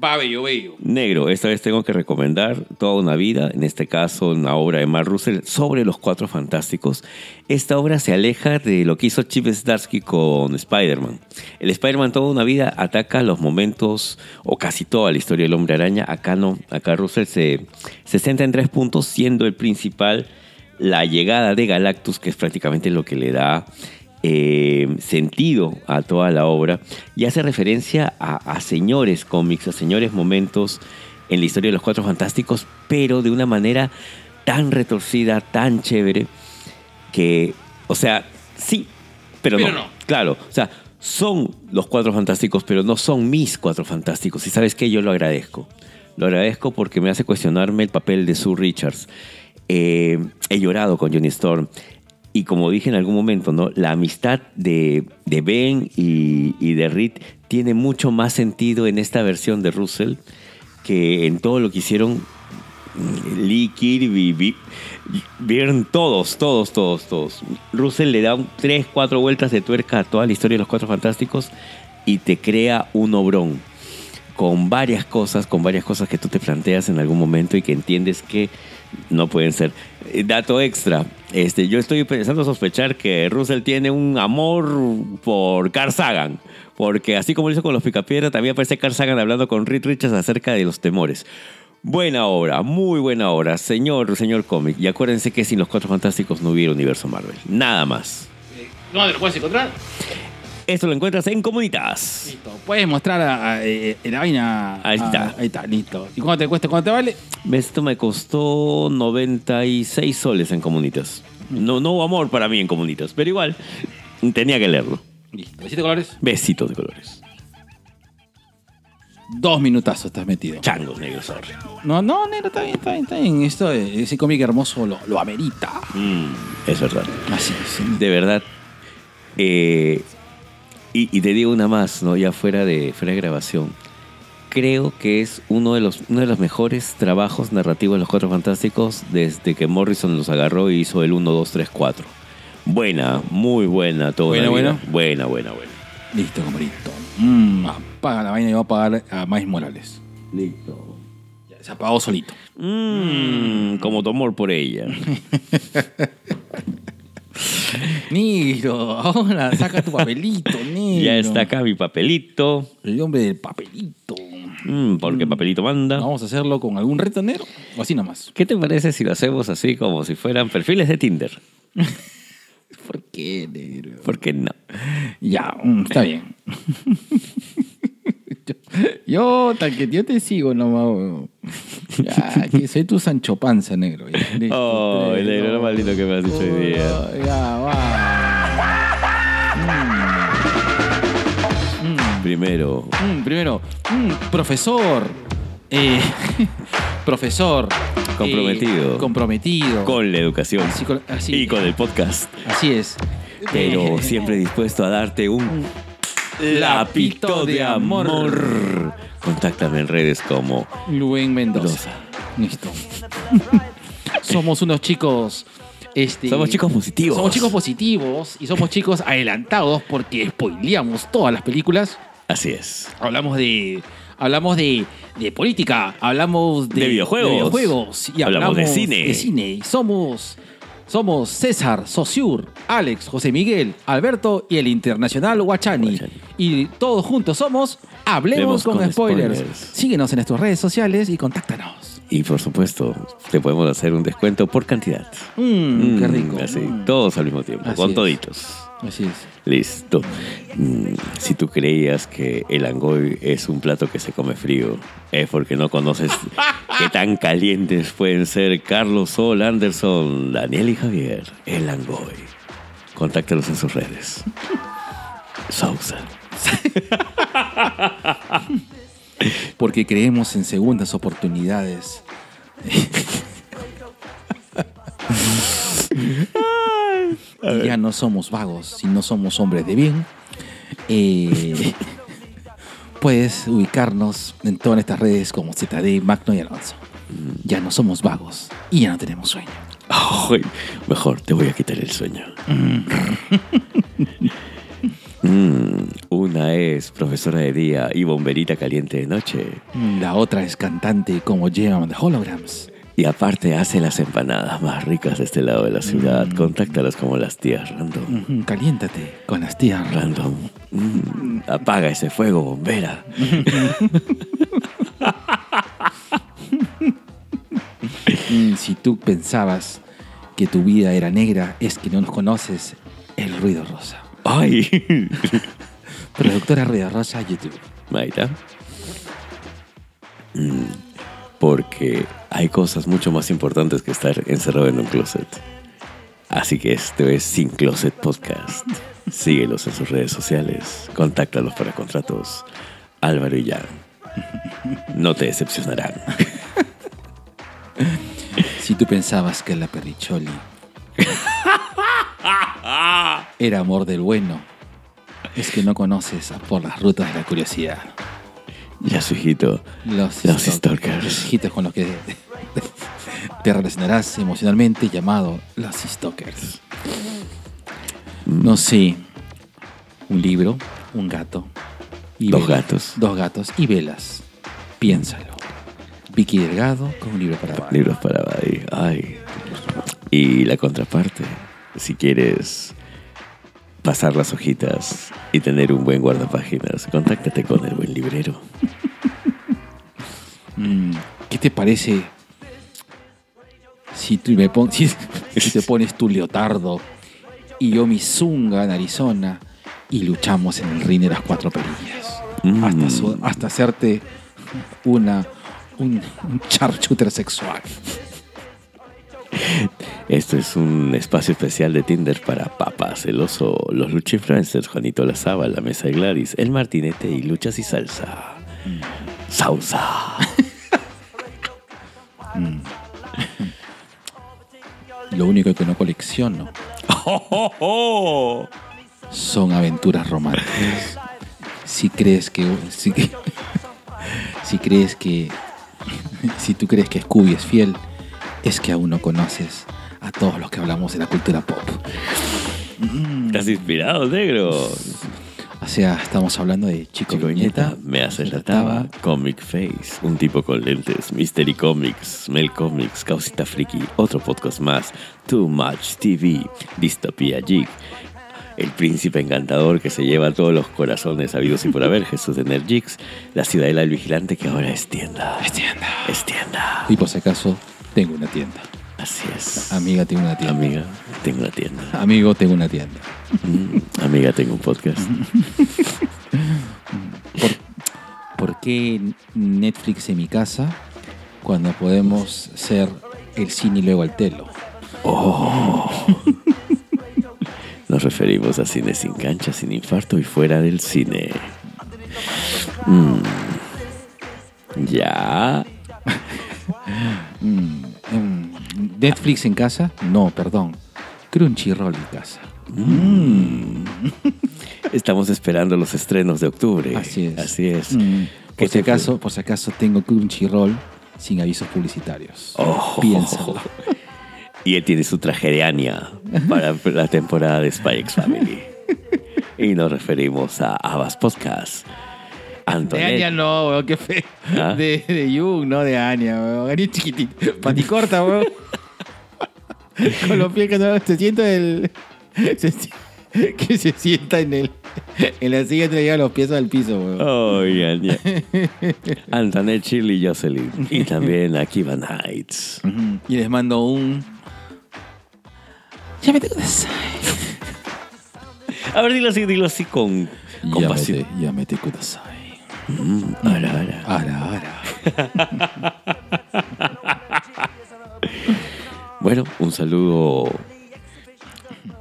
Va, bello, bello. Negro, esta vez tengo que recomendar toda una vida, en este caso una obra de Mark Russell sobre los cuatro fantásticos. Esta obra se aleja de lo que hizo Chip Zdarsky con Spider-Man. El Spider-Man toda una vida ataca los momentos, o casi toda la historia del hombre araña. Acá no, acá Russell se, se centra en tres puntos, siendo el principal la llegada de Galactus, que es prácticamente lo que le da eh, sentido a toda la obra y hace referencia a, a señores cómics, a señores momentos en la historia de los Cuatro Fantásticos, pero de una manera tan retorcida, tan chévere, que, o sea, sí, pero, Pero no. no. Claro, o sea, son los Cuatro Fantásticos, pero no son mis Cuatro Fantásticos. Y sabes qué, yo lo agradezco. Lo agradezco porque me hace cuestionarme el papel de Sue Richards. Eh, he llorado con Johnny Storm. Y como dije en algún momento, ¿no? la amistad de, de Ben y, de Reed tiene mucho más sentido en esta versión de Russell que en todo lo que hicieron Lee, Kirby, Vi- Byrne, todos, todos, todos, todos. Russell le da un, tres, cuatro vueltas de tuerca a toda la historia de los Cuatro Fantásticos y te crea un obrón con varias cosas, con varias cosas que tú te planteas en algún momento y que entiendes que no pueden ser. Eh, Dato extra, este, yo estoy pensando sospechar que Russell tiene un amor por Carl Sagan, porque así como lo hizo con los Picapiedra, también aparece Carl Sagan hablando con Reed Richards acerca de los temores. Buena obra, muy buena obra, señor, señor cómic. Y acuérdense que sin los Cuatro Fantásticos no hubiera universo Marvel. Nada más. ¿Dónde lo puedes encontrar? Esto lo encuentras en Comunitas. Listo. Puedes mostrar a, a- eh, eh, la vaina. Ahí está. ahí está, listo. ¿Y cuánto te cuesta? ¿Cuánto te vale? Esto me costó 96 soles en Comunitas. No, no hubo amor para mí en Comunitas, pero igual tenía que leerlo. Listo. ¿De siete colores? Besitos de colores. Dos minutazos estás metido. Changos, negro, sorry. No, no, negro, está bien, está bien, está bien. Esto, eh, ese cómic hermoso lo, lo amerita. Mm, es verdad. Así es. De verdad. eh, y, y te digo una más, ¿no? Ya fuera de, fuera de grabación. Creo que es uno de, los, uno de los mejores trabajos narrativos de los Cuatro Fantásticos desde que Morrison los agarró y hizo el 1, 2, 3, 4. Buena, muy buena toda Buena, buena. Buena, buena, buena. Listo, compadrito. Mm, apaga la vaina y va a pagar a Miles Morales. Listo. Ya, se apagó solito. Mm, como tu amor por ella. *laughs* Negro, ahora saca tu papelito, negro. *laughs* ya está acá mi papelito. El hombre del papelito. Mm, porque papelito manda. Vamos a hacerlo con algún reto negro o así nomás. ¿Qué te parece si lo hacemos así como si fueran perfiles de Tinder? *laughs* ¿Por qué, negro? ¿Por qué no? Ya, mm, está bien. *laughs* yo, tal que yo te sigo nomás. Ya, que soy tu Sancho Panza, negro. Ya, listo, Oh, tres, negro, lo lindo que me has dicho hoy día. uno, Ya, va. Mm. Primero, Mm, primero, mm, profesor. Eh, *laughs* profesor. Comprometido. eh, comprometido. con la educación Así con- así. y con el podcast. Así es. Pero Eh, siempre dispuesto a darte un lapito de amor. Contáctame en redes como Luen Mendoza. Mendoza. Listo. *laughs* somos unos chicos. Este, Somos chicos positivos. Somos chicos positivos y somos chicos adelantados porque spoileamos todas las películas. Así es. Hablamos de. Hablamos de, de política, hablamos de, De videojuegos. de videojuegos y Hablamos hablamos de cine. de cine. Y somos, somos César, Sosur, Alex, José Miguel, Alberto y el internacional Guachani. Guachani. Y todos juntos somos Hablemos con, con spoilers. spoilers. Síguenos en nuestras redes sociales y contáctanos. Y por supuesto, te podemos hacer un descuento por cantidad. Mmm, qué Mm, rico. Así, Mm. todos al mismo tiempo, Así con es. toditos. Así es. Listo. Mm, si tú creías que el angoy es un plato que se come frío, es porque no conoces qué *laughs* tan calientes pueden ser Carlos Sol, Anderson, Daniel y Javier. El angoy. Contáctalos en sus redes. Sousa. *laughs* Porque creemos en segundas oportunidades. Y ya no somos vagos, sino somos hombres de bien. Eh, *laughs* puedes ubicarnos en todas estas redes como ZD, Magno y Alonso. Ya no somos vagos y ya no tenemos sueño. Mejor te voy a quitar el sueño. *laughs* Mm, una es profesora de día y bomberita caliente de noche. La otra es cantante como Gemma de Holograms. Y aparte hace las empanadas más ricas de este lado de la ciudad. Contáctalas como las tías random. Caliéntate con las tías Random. Mm, apaga ese fuego, bombera. Mm, Si tú pensabas que tu vida era negra, es que no nos conoces el ruido rosa. ¡Ay! *laughs* Productora Ruido Rosa, YouTube. Maita. Porque hay cosas mucho más importantes que estar encerrado en un closet. Así que esto es Sin Closet Podcast. Síguelos en sus redes sociales. Contáctalos para contratos. Álvaro y Jan. No te decepcionarán. Si tú pensabas que la perricholi era amor del bueno, es que no conoces por las rutas de la curiosidad. Ya su hijito. Los, Los stalkers, stalkers. Los hijitos con los que *laughs* te relacionarás emocionalmente llamado los stalkers. No sé, un libro, un gato. y Dos velas. gatos. Dos gatos y velas. Piénsalo. Vicky Delgado con un libro para Barbie. Libros para Buddy. Ay. Y la contraparte. Si quieres pasar las hojitas y tener un buen guardapáginas, contáctate con el buen librero. Mm, ¿Qué te parece si, tú me pon- si, si te pones tu leotardo y yo mi zunga en Arizona y luchamos en el ring de las cuatro perillas? Mm. Hasta, hacerte una, un, un sexual. Esto es un espacio especial de Tinder para papás, el oso, los lucha influencers, Juanito Lazaba, la mesa de Gladys, el martinete y luchas y salsa. Sausa. *laughs* Lo único que no colecciono son aventuras románticas. Si crees que- si *laughs* crees que. *laughs* Si tú crees que Scooby es fiel, es que aún no conoces a todos los que hablamos de la cultura pop. Estás inspirado, negro. O sea, estamos hablando de Chico, Chico Viñeta, Viñeta, me haces la taba, Comic Face, un tipo con lentes, Mystery Comics, Mel Comics, Causita Friki, otro podcast más, Too Much TV, Distopía Geek, el príncipe encantador que se lleva todos los corazones habidos y por haber, *laughs* Jesús de Nergix, la ciudadela del vigilante que ahora es tienda. Es tienda. Es tienda. Y por si acaso, tengo una tienda. Así es. Amiga, tengo una tienda. Amiga, tengo una tienda. Amigo, tengo una tienda. Mm, Amiga, tengo un podcast. *laughs* ¿Por, por qué Netflix en mi casa cuando podemos ser el cine y luego el telo? Nos referimos a cine sin cancha, sin infarto y fuera del cine. Mm. Ya. Mm, mm, ¿Netflix en casa? No, perdón. Crunchyroll en casa. *laughs* Estamos esperando los estrenos de octubre. Así es. Así es. Mm, ¿Qué Por si fue? acaso, por si acaso tengo Crunchyroll sin avisos publicitarios. Oh. Piénsalo. *laughs* Y él tiene su traje de Anya para la temporada de Spy X Family. *laughs* Y nos referimos a Abbas Podcast. De Antonet. Anya no, weón, qué feo. ¿Ah? De, de Jung, no de Anya, weón. Anya es chiquitito. Paticorta, weón. *laughs* Con los pies que no se sienta el. se que se sienta en el. En la silla te lleva los pies al piso, weón. Ay, Anya. *laughs* Antonet, Shirley y Jocelyn. Y también Akiva Nights. Ujú. Y les mando un. Ya me tengo A ver, dilo así, dilo así con, con Ya me pasión. te, ya me te. Mm, ara, ara. Ara, ara. *laughs* Bueno, un saludo.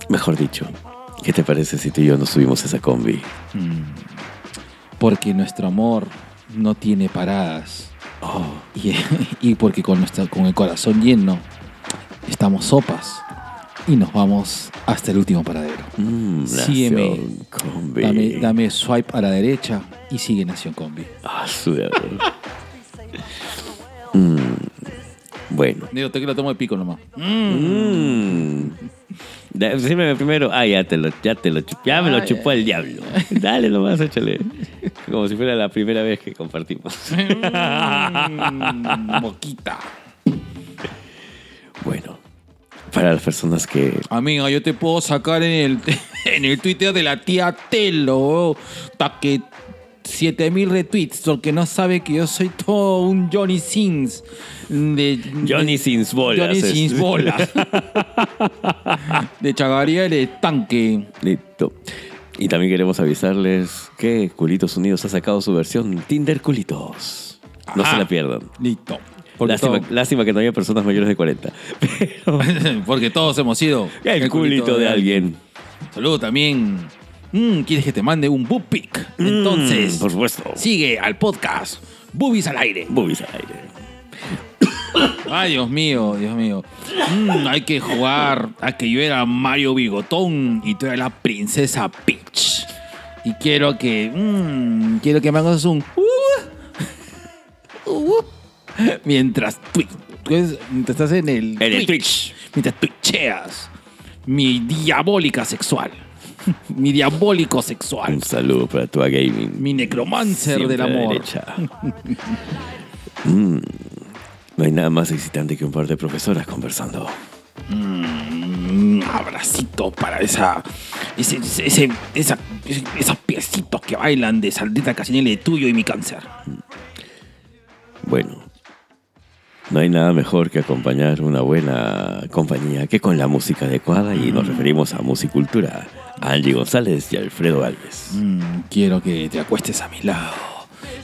Mejor dicho, ¿qué te parece si tú y yo nos subimos a esa combi? Porque nuestro amor no tiene paradas. Y, *laughs* y porque con, nuestra, con el corazón lleno estamos sopas y nos vamos hasta el último paradero. Mm, Sígueme. Dame, dame swipe a la derecha y sigue Nación Combi. Ah, *laughs* Mm, Bueno. Digo, te que lo tomo de pico nomás. Mm. Da- Decime primero. Ah, ya te lo, ya te lo ya me lo Ay, chupó el diablo. *laughs* Dale nomás, échale. Como si fuera la primera vez que compartimos. Mm, Boquita. Bueno, para las personas que Amiga, yo te puedo sacar en el, *laughs* en el Twitter de la tía Telo. Pa' que 7000 retweets, porque no sabe que yo soy todo un Johnny Sins. De, Johnny de- Sins bolas. Johnny. Sins bolas. *laughs* de Chagaría de tanque. Listo. Y también queremos avisarles que Culitos Unidos ha sacado su versión Tinder Culitos. No Ajá. se la pierdan. Listo. Lástima, que no haya personas mayores de 40. *laughs* Pero *laughs* porque todos hemos sido el, culito, de alguien. Saludo también. Mm, ¿Quieres que te mande un book pic? Entonces, Mm, por supuesto. sigue al podcast Boobies al aire. Boobies al aire. *coughs* Ay, Dios mío, Dios mío. Mm, hay que jugar a que yo era Mario Bigotón y tú eras la princesa Peach. Y quiero que. mm, quiero que me hagas un. uh, *laughs* uh, mientras twi- tú es- mientras estás en el. En el Twitch. Mientras twitcheas. Mi diabólica sexual. *laughs* Mi diabólico sexual. Un saludo para tu gaming. Mi necromancer Siempre del amor. *laughs* Mm, No hay nada más excitante que un par de profesoras conversando. Un abracito para esa. Ese, ese, esa, ese- esos piecitos que bailan de Saldita Casinelli tuyo y mi cáncer. Bueno, no hay nada mejor que acompañar una buena compañía que con la música adecuada y nos referimos a musicultura. Angie González y Alfredo Alves. Mm, quiero que te acuestes a mi lado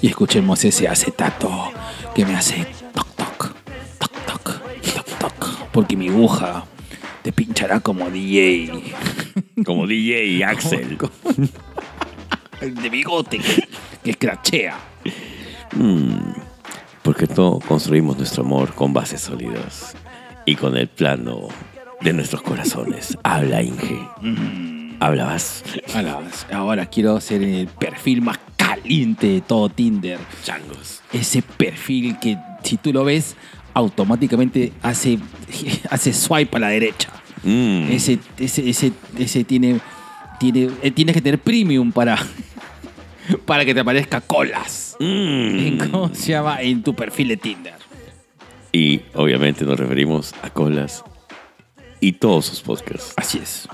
y escuchemos ese acetato que me hace toc toc, toc toc, toc toc. Porque mi aguja te pinchará como DJ. *laughs* Como DJ Axel. *laughs* El de bigote que escrachea. Mm, porque todo construimos nuestro amor con bases sólidas y con el plano de nuestros corazones. Habla, Inge. Hablabas. Alabas. Ahora quiero ser el perfil más caliente de todo Tinder. Changos. Ese perfil que si tú lo ves, automáticamente hace, *laughs* hace swipe a la derecha. Mm. Ese, ese, ese, ese tiene, tiene, eh, tienes que tener premium para, *laughs* para que te aparezca colas. Mm. *laughs* ¿Cómo se llama? En tu perfil de Tinder. Y obviamente nos referimos a Colas y todos sus podcasts. Así es.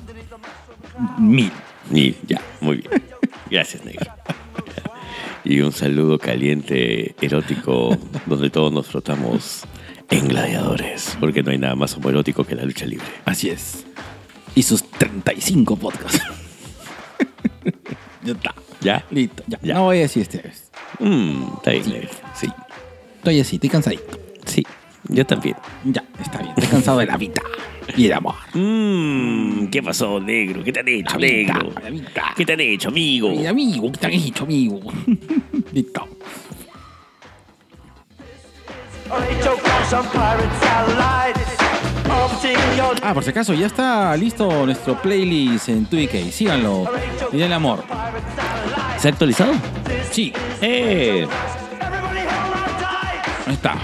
Mil. Y ya, muy bien. Gracias, negro. Y un saludo caliente, erótico, donde todos nos frotamos en gladiadores. Porque no hay nada más homoerótico que la lucha libre. Así es. Y sus 35 podcasts. ya está. ¿Ya? Listo. Ya. Ya. No voy a decir este vez. Mm, está bien, negro. Sí. Estoy así, estoy cansadito. Sí, yo también. Ya, está bien. Estoy cansado de la vida y el amor. Mmm, ¿qué pasó, negro? ¿Qué te han hecho, La vida, negro? la vida. ¿Qué te han hecho, amigo? Mi amigo, ¿qué te han hecho, amigo? *laughs* Listo. Ah, por si acaso, ya está listo nuestro playlist en Twitch. Síganlo. Y denle amor. ¿Se ha actualizado? Sí, ¡Eh! ahí está.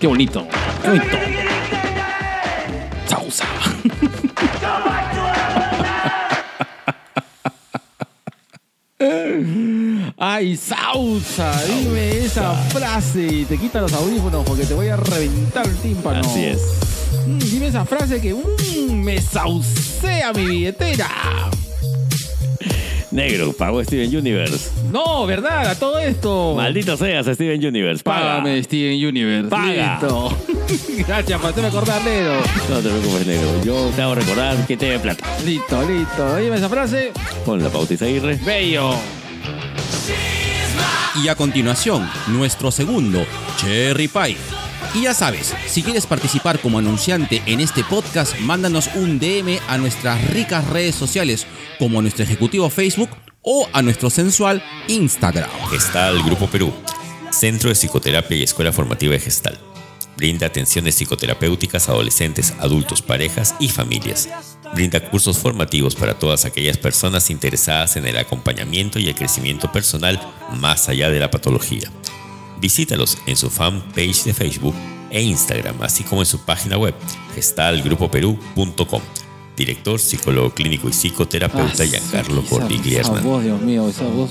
Qué bonito. Qué bonito. Sausa. Ay, Sausa, dime esa frase y te quita los audífonos porque te voy a reventar el tímpano. Así es. Mm, dime esa frase que mm, me saucea mi billetera. Negro, pago Steven Universe. No, ¿verdad? A todo esto. Maldito seas, Steven Universe. Paga. Págame, Steven Universe. Paga. Listo. *laughs* Gracias por hacerme acordar, negro. No te preocupes, negro. Yo te hago recordar que te dé plata. Listo, listo. Dime esa frase. Pon la pauta Isaguirre. Bello. Y a continuación, nuestro segundo, Cherry Pie. Y ya sabes, si quieres participar como anunciante en este podcast, mándanos un DM a nuestras ricas redes sociales, como a nuestro ejecutivo Facebook o a nuestro sensual Instagram. Gestal Grupo Perú, Centro de Psicoterapia y Escuela Formativa de Gestal. Brinda atenciones psicoterapéuticas a adolescentes, adultos, parejas y familias. Brinda cursos formativos para todas aquellas personas interesadas en el acompañamiento y el crecimiento personal más allá de la patología. Visítalos en su fanpage de Facebook e Instagram, así como en su página web gestalgrupoperú.com. Director, psicólogo clínico y psicoterapeuta Ah, Giancarlo Esa Hernández. voz, Dios mío, esa voz,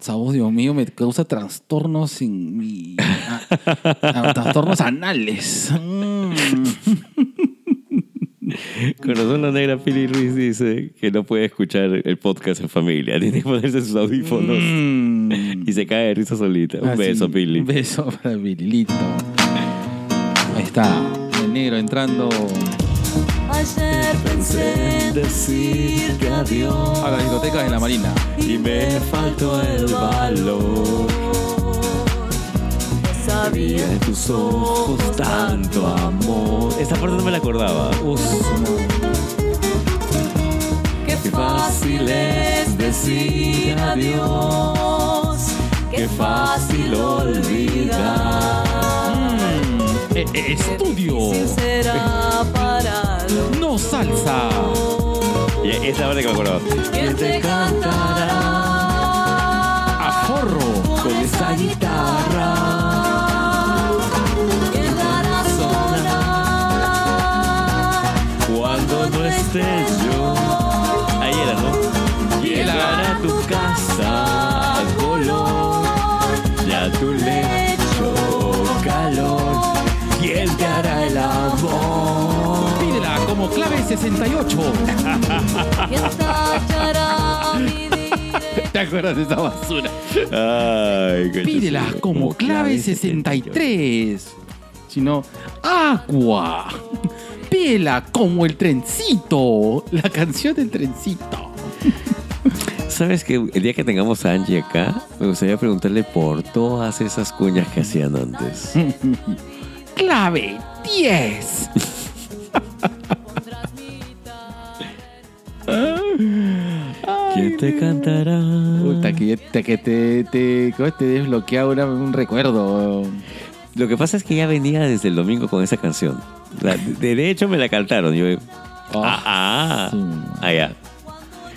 esa voz, Dios mío, me causa trastornos en mi. a- a- trastornos anales. Mm. *laughs* *laughs* Con razón la negra Pili Ruiz dice que no puede escuchar el podcast en familia. *laughs* Tiene que ponerse sus audífonos. Mm. *laughs* Y se cae de risa solita. Un Así, beso, Pili. Un beso para Pili, listo. Ahí está, el negro entrando Ayer pensé en decirte adiós. a la discoteca de la Marina. Y me faltó el valor. Sabía En tus ojos tanto amor. Esa parte no me la acordaba. Us, Qué fácil es decir adiós. Qué fácil olvidar. eh, eh, estudio, será para no salsa. Y esa parte que me acordaba. ¿Quién te cantará? Aforro. Con esa guitarra. Yo. Ahí era, ¿no? Llegar a tu casa al color. Ya tu lecho calor. ¿Quién te hará el amor? Pídela como clave 68. ¿Quién tachará mi dirección? ¿Te acuerdas de esa basura? Ay, qué Pídela como clave 63. Si no, agua. Pídela como el trencito. La canción del trencito. ¿Sabes que el día que tengamos a Angie acá, me gustaría preguntarle por todas esas cuñas que hacían antes? *laughs* Clave 10. ¿Quién te cantará? Puta, que, te, que te, te, ¿cómo te desbloquea un recuerdo. Lo que pasa es que ya venía desde el domingo con esa canción. La- de, hecho, me la cantaron. Yo, Oh, ah, ah, sí. ya.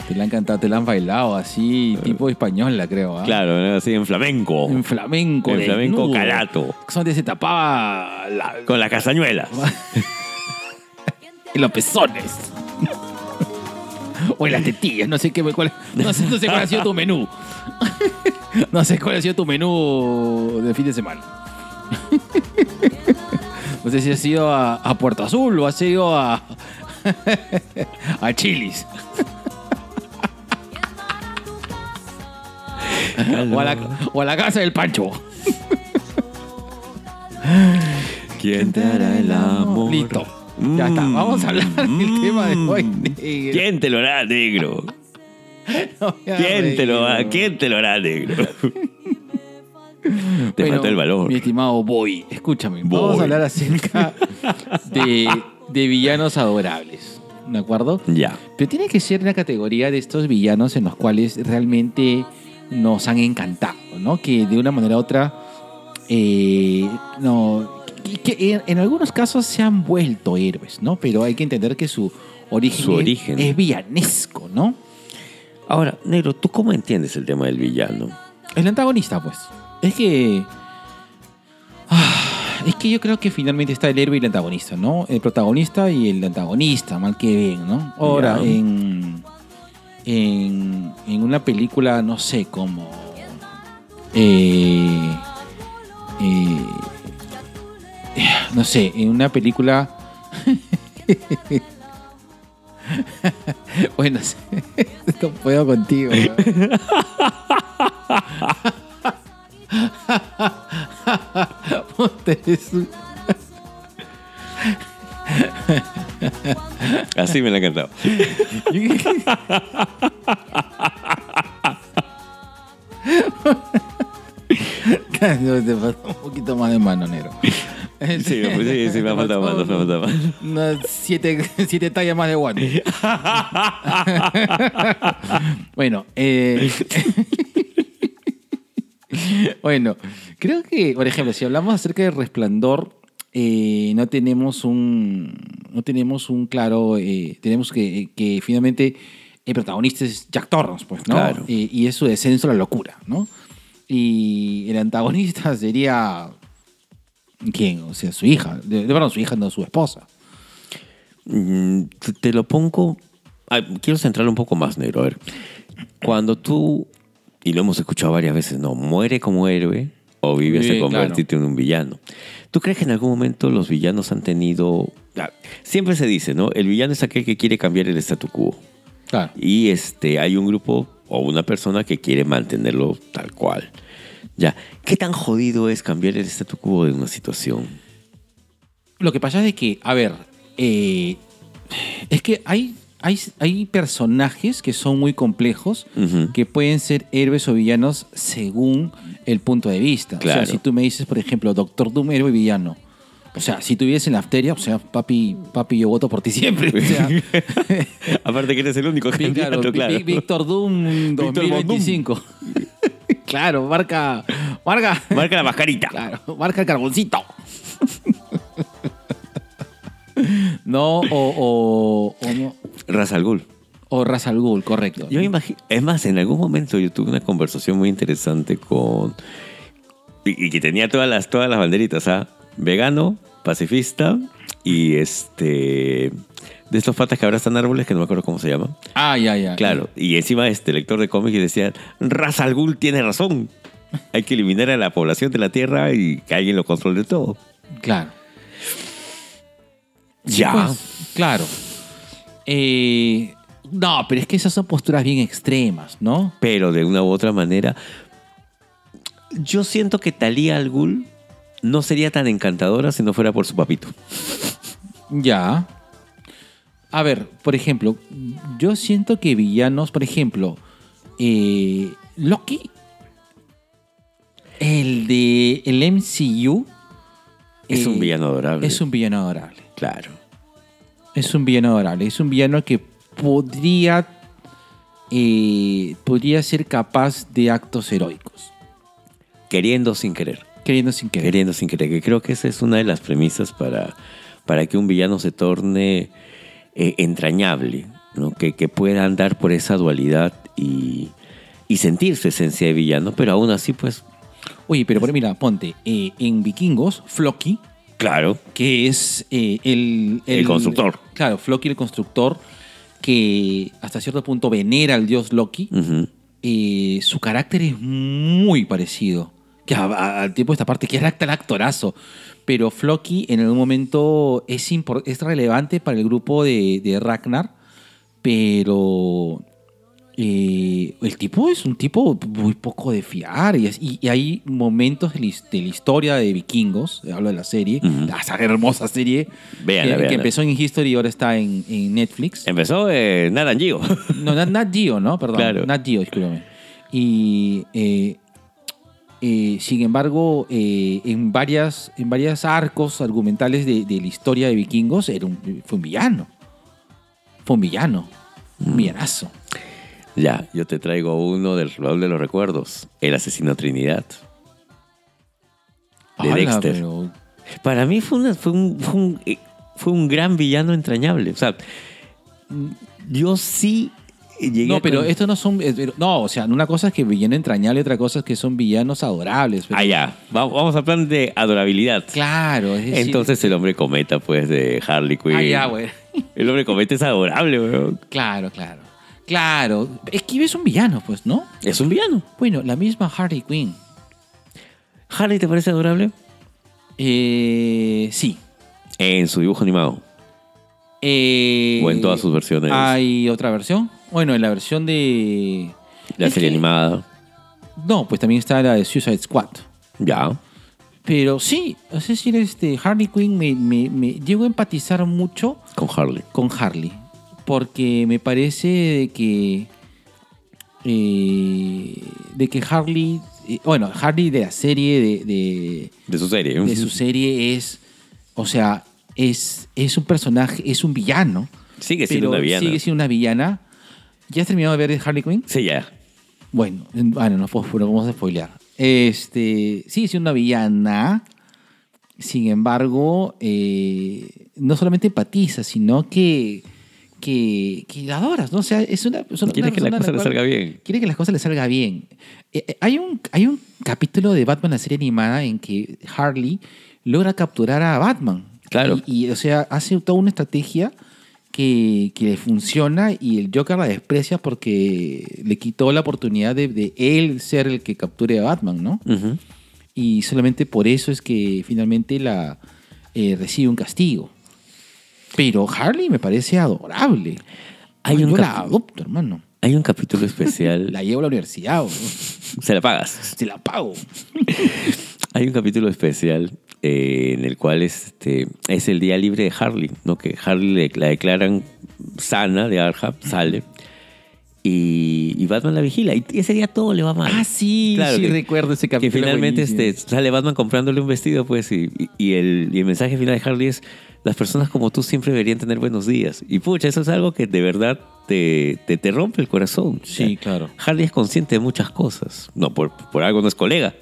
Te la han cantado, te la han bailado así, tipo española, creo. ¿ah? Claro, así en flamenco. En flamenco, En flamenco calato. Son de se tapaba la- Con las castañuelas. *laughs* en los pezones. *laughs* o en las tetillas, no sé qué cuál, no sé, no sé cuál ha sido tu menú. *laughs* no sé cuál ha sido tu menú de fin de semana. *laughs* no sé si has ido a, a Puerto Azul o has ido a *laughs* a Chilis. o, a la, o a la casa del Pancho. ¿Quién te hará el amor? Listo. Ya está. Vamos a hablar del Mm. tema de hoy. negro. ¿Quién te lo hará, negro? *laughs* No ¿Quién te lo. ¿quién te lo hará, negro? *laughs* Te Bueno, faltó el valor. Mi estimado Boy, escúchame. Vamos a hablar acerca de, de villanos adorables. ¿De acuerdo? Ya. Pero tiene que ser una categoría de estos villanos en los cuales realmente nos han encantado, ¿no? Que de una manera u otra, eh, no, que, que en, en algunos casos se han vuelto héroes, ¿no? Pero hay que entender que su origen, Su es- origen. es villanesco, ¿no? Ahora, negro, ¿tú cómo entiendes el tema del villano? El antagonista, pues. Es que. Ah, es que yo creo que finalmente está el héroe y el antagonista, ¿no? El protagonista y el antagonista, mal que bien, ¿no? Ahora, en. En una película, no sé, como. eh, eh, no sé, en una película. *laughs* bueno, *laughs* no puedo contigo. *laughs* eres un- Así me la. No, te falta un poquito más de mano, negro. Sí, pues sí, sí, me ha faltado mano, me ha faltado mano. Siete, siete tallas más de guante. *laughs* bueno, eh, *laughs* bueno, creo que, por ejemplo, si hablamos acerca del resplandor, eh, no tenemos un, no tenemos un claro, eh, tenemos que, que finalmente el protagonista es Jack Torrance, pues, ¿no? Claro. Y, y es su descenso a la locura, ¿no? Y el antagonista *laughs* sería ¿Quién? O sea, su hija. De, de verdad, su hija, no su esposa. Mm, te- lo pongo. quiero centrarlo un poco más, negro. A ver. Cuando tú, y lo hemos escuchado varias veces, no, muere como héroe o vive hasta Sí, convertirte en un villano. ¿Tú crees que en algún momento los villanos han tenido. ah, Siempre se dice, ¿no? El villano es aquel que quiere cambiar el statu quo. Claro. Y este, hay un grupo o una persona que quiere mantenerlo tal cual. Ya, ¿qué tan jodido es cambiar el statu quo de una situación? Lo que pasa es que, a ver, eh, es que hay, hay, hay personajes que son muy complejos que pueden ser héroes o villanos según el punto de vista. O Claro. sea, si tú me dices, por ejemplo, Doctor Doom, héroe y villano. O sea, si tuviese en la afteria, o sea, papi, papi, yo voto por ti siempre. O sea, *laughs* Aparte que eres el único Vi- claro, claro. Víctor Doom Víctor 2025. *laughs* claro, marca, marca, Marca la mascarita. claro, marca el carboncito. *laughs* no, o, o, o, no, Ra's al Ghul. o Ra's al Ghul, correcto. Yo imagino, es más, en algún momento yo tuve una conversación muy interesante con y, y que tenía todas las todas las banderitas, ¿ah? Vegano, pacifista y este de estos patas que abrazan árboles que no me acuerdo cómo se llama. Ah, ya, ya. Claro, y encima este lector de cómics decía, Ra's al Ghul tiene razón. Hay que eliminar a la población de la Tierra y que alguien lo controle todo. Claro. Ya. Pues, claro. Eh, no, pero es que esas son posturas bien extremas, ¿no? Pero de una u otra manera, yo siento que Talía al Ghul no sería tan encantadora si no fuera por su papito. Ya. A ver, por ejemplo, yo siento que villanos, por ejemplo, eh, Loki, el de el MCU, Es eh, un villano adorable. Es un villano adorable. Claro. Es un villano adorable. Es un villano que podría eh, podría ser capaz de actos heroicos, Queriendo sin querer. queriendo sin querer. Queriendo sin querer. Que creo que esa es una de las premisas para, para que un villano se torne eh, entrañable. ¿no? Que, que pueda andar por esa dualidad y, y sentirse esencia de villano, pero aún así, pues, Oye, pero mira, ponte, eh, en Vikingos, Floki, claro. que es eh, el, El constructor. Claro, Floki el constructor, que hasta cierto punto venera al dios Loki. Eh, su carácter es muy parecido. Que a- a- al tiempo de esta parte, que era el actorazo. Pero Floki en algún momento es, es relevante para el grupo de, de Ragnar. Pero eh, el tipo es un tipo muy poco de fiar. Y, es- y- y hay momentos de la, his- de la historia de vikingos, hablo de la serie, esa hermosa serie Véanla, que, empezó en History y ahora está en, en Netflix. Empezó eh, Nathan Gio. *laughs* No, Nat, Nat Geo, ¿no? Perdón. Claro. Nat Geo, discúlpame. Y eh, eh, sin embargo, eh, en varias, en varias arcos argumentales de, de la historia de vikingos, era un- fue un villano. Fue un villano. Un Mm. villanazo. Ya, yo te traigo uno del baúl de los recuerdos. El asesino Trinidad. De Dexter. pero- Para mí fue, una- fue, un, fue, un, eh, fue un gran villano entrañable. O sea, yo sí llegué No, pero con- estos no son. eh, No, o sea, una cosa es que villano entrañable, otra cosa es que son villanos adorables. pero- Ah, ya. Va- Vamos a plan de adorabilidad. Claro, es decir- Entonces el hombre cometa, pues, de Harley Quinn. Ah, ya, güey. El hombre cometa es adorable, weón. Claro, claro. Claro. Es que es un villano, pues, ¿no? Es un villano. Bueno, la misma Harley Quinn. ¿Harley te parece adorable? Eh, sí. En su dibujo animado. Eh, O en todas sus versiones. ¿Hay otra versión? Bueno, en la versión de... La es serie que- animada. No, pues también está la de Suicide Squad. Ya. Pero sí, es decir, este, Harley Quinn me, me, me llego a empatizar mucho Con Harley. con Harley. Porque me parece de que. eh, de que Harley. eh, bueno, Harley de la serie, de, de, De su serie. de su serie es. O sea, es, es un personaje, es un villano. Sigue siendo una villana. Sigue siendo una villana. ¿Ya has terminado de ver Harley Quinn? Sí, ya. Bueno, en- bueno, no puedo- vamos a spoilear. Este, sigue siendo una villana. Sin embargo, eh, no solamente empatiza, sino que, que, que la adoras, ¿no? O sea, es una, es una Quiere que la persona cosa le salga bien. Quiere que las cosas le salga bien. Eh, eh, hay, un, hay un capítulo de Batman, la serie animada, en que Harley logra capturar a Batman. Claro. Y, y, o sea, hace toda una estrategia que, que le funciona y el Joker la desprecia porque le quitó la oportunidad de, de él ser el que capture a Batman, ¿no? Y solamente por eso es que finalmente la eh, recibe un castigo. Pero Harley me parece adorable. Hay Yo un la capi- adopto, hermano. Hay un capítulo especial. *laughs* La llevo a la universidad, bro. Se la pagas. se la pago. *laughs* Hay un capítulo especial eh, en el cual este, es el día libre de Harley, ¿no? Que Harley le- la declaran sana de Arkham, sale. Y, y Batman la vigila. Y ese día todo le va mal. Ah, sí, Claro, sí que- recuerdo ese Que capítulo. finalmente buenísimo. este, sale Batman comprándole un vestido, pues, y, y- y el, y el mensaje final de Harley es: las personas como tú siempre deberían tener buenos días. Y pucha, eso es algo que de verdad te, te, te rompe el corazón. Sí, claro. Harley es consciente de muchas cosas. No, por, por algo no es colega.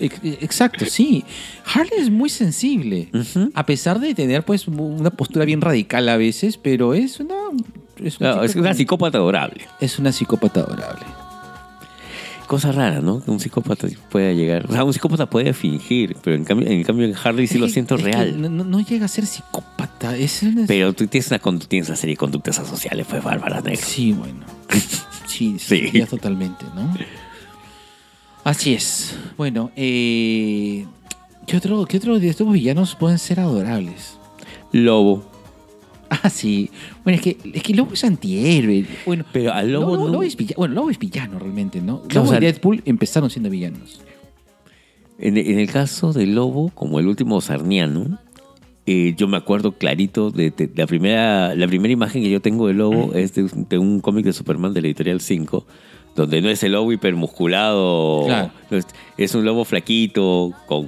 Ex- Exacto, sí. Harley es muy sensible. A pesar de tener pues una postura bien radical a veces, pero es una... Es una, No, es chica una con- psicópata adorable. es una psicópata adorable. Cosa rara, ¿no? Que un psicópata pueda llegar. O sea, un psicópata puede fingir, pero en cambio en, cambio en Harley sí lo Es siento que real. No, llega a ser psicópata. Es Pero tú tienes una, condu- tienes una serie de conductas asociales, pues bárbaras, negro. Sí, bueno. *laughs* Sí, sí, Sí. ya totalmente, ¿no? Así es. Bueno, eh, ¿qué, otro, ¿qué otro de estos villanos pueden ser adorables? Lobo. Ah, sí. Bueno, es que, es que Lobo es antihéroe. Bueno, Pero al lobo Lobo, no- Lobo es villano. Bueno, Lobo es villano realmente, ¿no? Claro, Lobo o sea, y Deadpool empezaron siendo villanos. En, en el caso del lobo, como el último sarniano, eh, yo me acuerdo clarito de, de- la, primera, la primera imagen que yo tengo de lobo es de, un- de un cómic de Superman de la editorial 5, donde no es el lobo hipermusculado, Claro. es, un lobo flaquito, con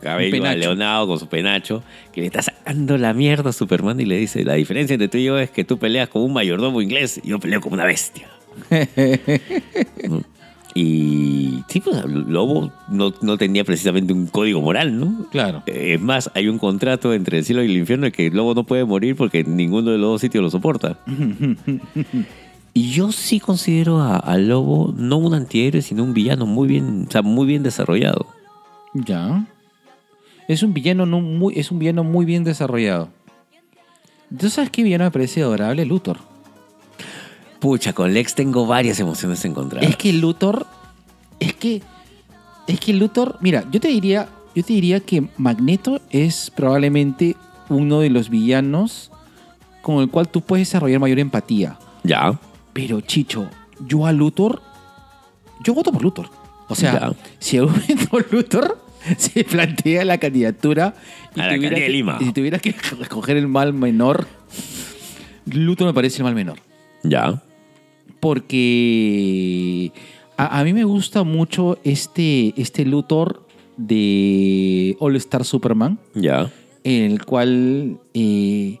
cabello aleonado, con su penacho, que le está sacando la mierda a Superman y le dice, la diferencia entre tú y yo es que tú peleas como un mayordomo inglés y yo peleo como una bestia. *laughs* Y sí, pues Lobo no, no tenía precisamente un código moral, ¿no? Claro. Es más, hay un contrato entre el cielo y el infierno de que el lobo no puede morir porque ninguno de los dos sitios lo soporta. *laughs* y yo sí considero a- al lobo no un antihéroe, sino un villano muy bien, o sea, muy bien desarrollado. Ya. Es un villano no muy, es un villano muy bien desarrollado. ¿Tú sabes qué villano me parece adorable? Luthor. Pucha, con Lex tengo varias emociones encontradas. Es que Luthor. Es que. Es que Luthor. Mira, yo te diría. Yo te diría que Magneto es probablemente uno de los villanos con el cual tú puedes desarrollar mayor empatía. Ya. Pero, Chicho, yo a Luthor. Yo voto por Luthor. O sea, Ya. si momento *laughs* Luthor se plantea la candidatura. y A la tuviera alcaldía de que- Lima. Y si tuviera que *laughs* escoger el mal menor, Luthor me parece el mal menor. Ya. Porque a, a mí me gusta mucho este, este Luthor de All Star Superman, Ya. en el cual eh,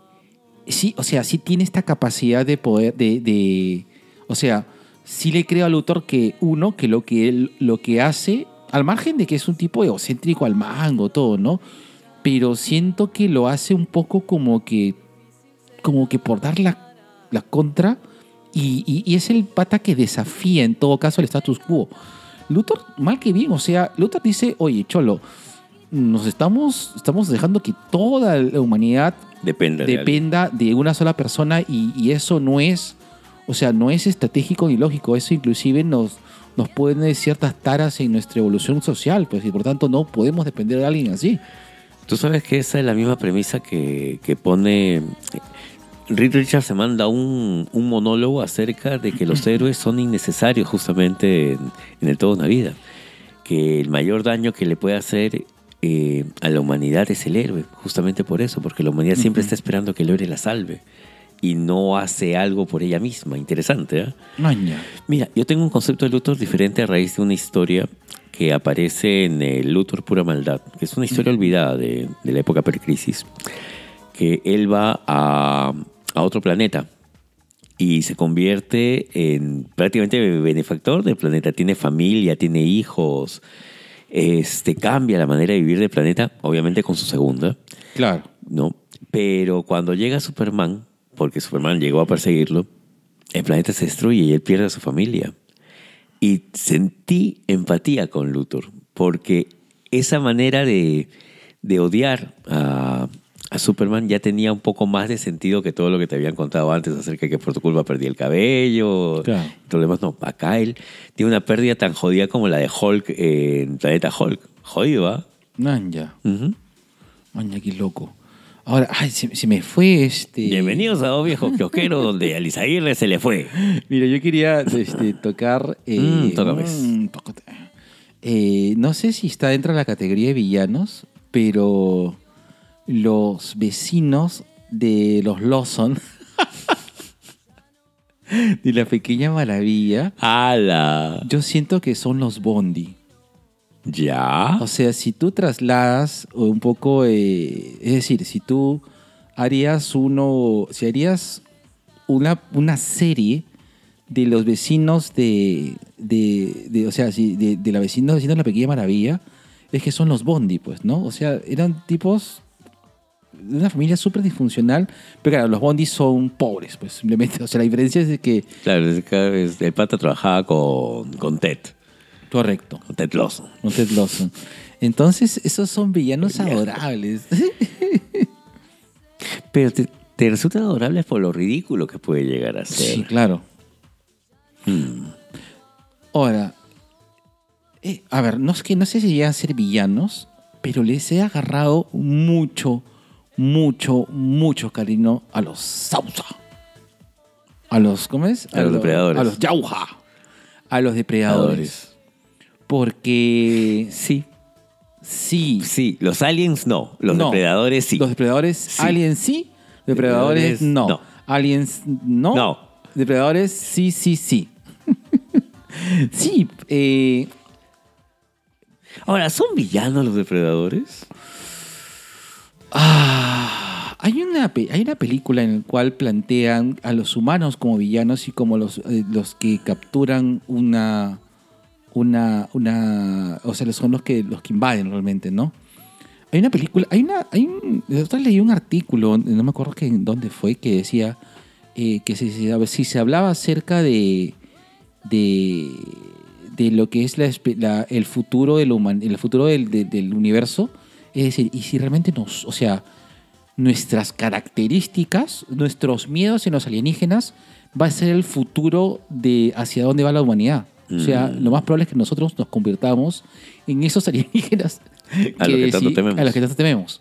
sí, o sea, sí tiene esta capacidad de poder, de, o sea, sí le creo a Luthor que uno, que lo que lo que hace, al margen de que es un tipo egocéntrico al mango, todo, ¿no? Pero siento que lo hace un poco como que, como que por dar la, contra y, y- y es el pata que desafía en todo caso el status quo. Luthor, mal que bien, o sea, Luthor dice, oye, Cholo, nos estamos, estamos dejando que toda la humanidad Depende. de dependa de una sola persona y, y eso no es, o sea, no es estratégico ni lógico, eso inclusive nos, nos pone ciertas taras en nuestra evolución social, pues y por tanto no podemos depender de alguien así. Tú sabes que esa es la misma premisa que, que pone... Reed Richards se manda un, un monólogo acerca de que los *clears throat* héroes son innecesarios justamente en, en el toda una vida. Que el mayor daño que le puede hacer eh, a la humanidad es el héroe, justamente por eso, porque la humanidad siempre está esperando que el héroe la salve y no hace algo por ella misma. Interesante, ¿eh? Maña. Mira, yo tengo un concepto de Luthor diferente a raíz de una historia que aparece en el Luthor Pura Maldad, que es una historia olvidada de, de la época precrisis, que él va a, a otro planeta y se convierte en prácticamente benefactor del planeta. Tiene familia, tiene hijos, este, cambia la manera de vivir del planeta, obviamente con su segunda. Claro. ¿no? Pero cuando llega Superman, porque Superman llegó a perseguirlo, el planeta se destruye y él pierde a su familia. Y sentí empatía con Luthor, porque esa manera de, de odiar a, a Superman ya tenía un poco más de sentido que todo lo que te habían contado antes acerca de que por tu culpa perdí el cabello. Claro. demás. No, acá él tiene una pérdida tan jodida como la de Hulk en Planeta Hulk. Jodido, ¿ah? Maña. Ujú. Maña, qué loco. Ahora, ay, se, se me fue este. Bienvenidos a Dos Viejos Kiosqueros, donde *laughs* a Lizaguirre se le fue. Mira, yo quería este, tocar. eh, Mm, tócame. mm. Eh, no sé si está dentro de la categoría de villanos, pero los vecinos de los Lawson, *laughs* de la pequeña maravilla, ¡Hala! yo siento que son los Bondi. ¿Ya? O sea, si tú trasladas un poco, eh, es decir, si tú harías uno, si harías una, una serie de los vecinos de, de, de- o sea, si de, de la vecina, vecinos de la Pequeña Maravilla, es que son los Bondi, pues, ¿no? O sea, eran tipos de una familia súper disfuncional, pero claro, los Bondi son pobres, pues, simplemente. *laughs* O sea, la diferencia es de que, Claro, es que es- el pata trabajaba con, con Ted, correcto, con Ted Lawson. no Ted Lawson. Entonces, esos son villanos adorables. *laughs* Pero te, te resultan adorables por lo ridículo que puede llegar a ser. Sí, claro. Mm. Ahora, eh, a ver, no es que no sé si llegan a ser villanos, pero les he agarrado mucho, mucho, mucho cariño a los Sausa. A los, ¿cómo es? A los lo- depredadores. A los Yauja. A los depredadores. Porque Sí, sí. sí. Los aliens no. Los No. depredadores sí. Los depredadores, Sí. aliens sí. Depredadores, Depredadores, no. no. Aliens no. No. Depredadores sí, sí, sí. *laughs* sí, eh, Ahora, ¿son villanos los depredadores? Ah, Hay una, hay una película en la cual plantean a los humanos como villanos y como los, eh, los que capturan una, una, una, o sea, son los que, los que invaden realmente, ¿no? Hay una película, hay una, hay un, otra leí un artículo, no me acuerdo que dónde fue, que decía eh, que si, si- se hablaba acerca de, de, de lo que es la, el futuro del human, el futuro del, de- del universo, es decir, y si realmente nos, o sea, nuestras características, nuestros miedos en los alienígenas va a ser el futuro de hacia dónde va la humanidad. O sea, Mm. lo más probable es que nosotros nos convirtamos en esos *laughs* alienígenas A lo que tanto tememos. a los que tanto tememos.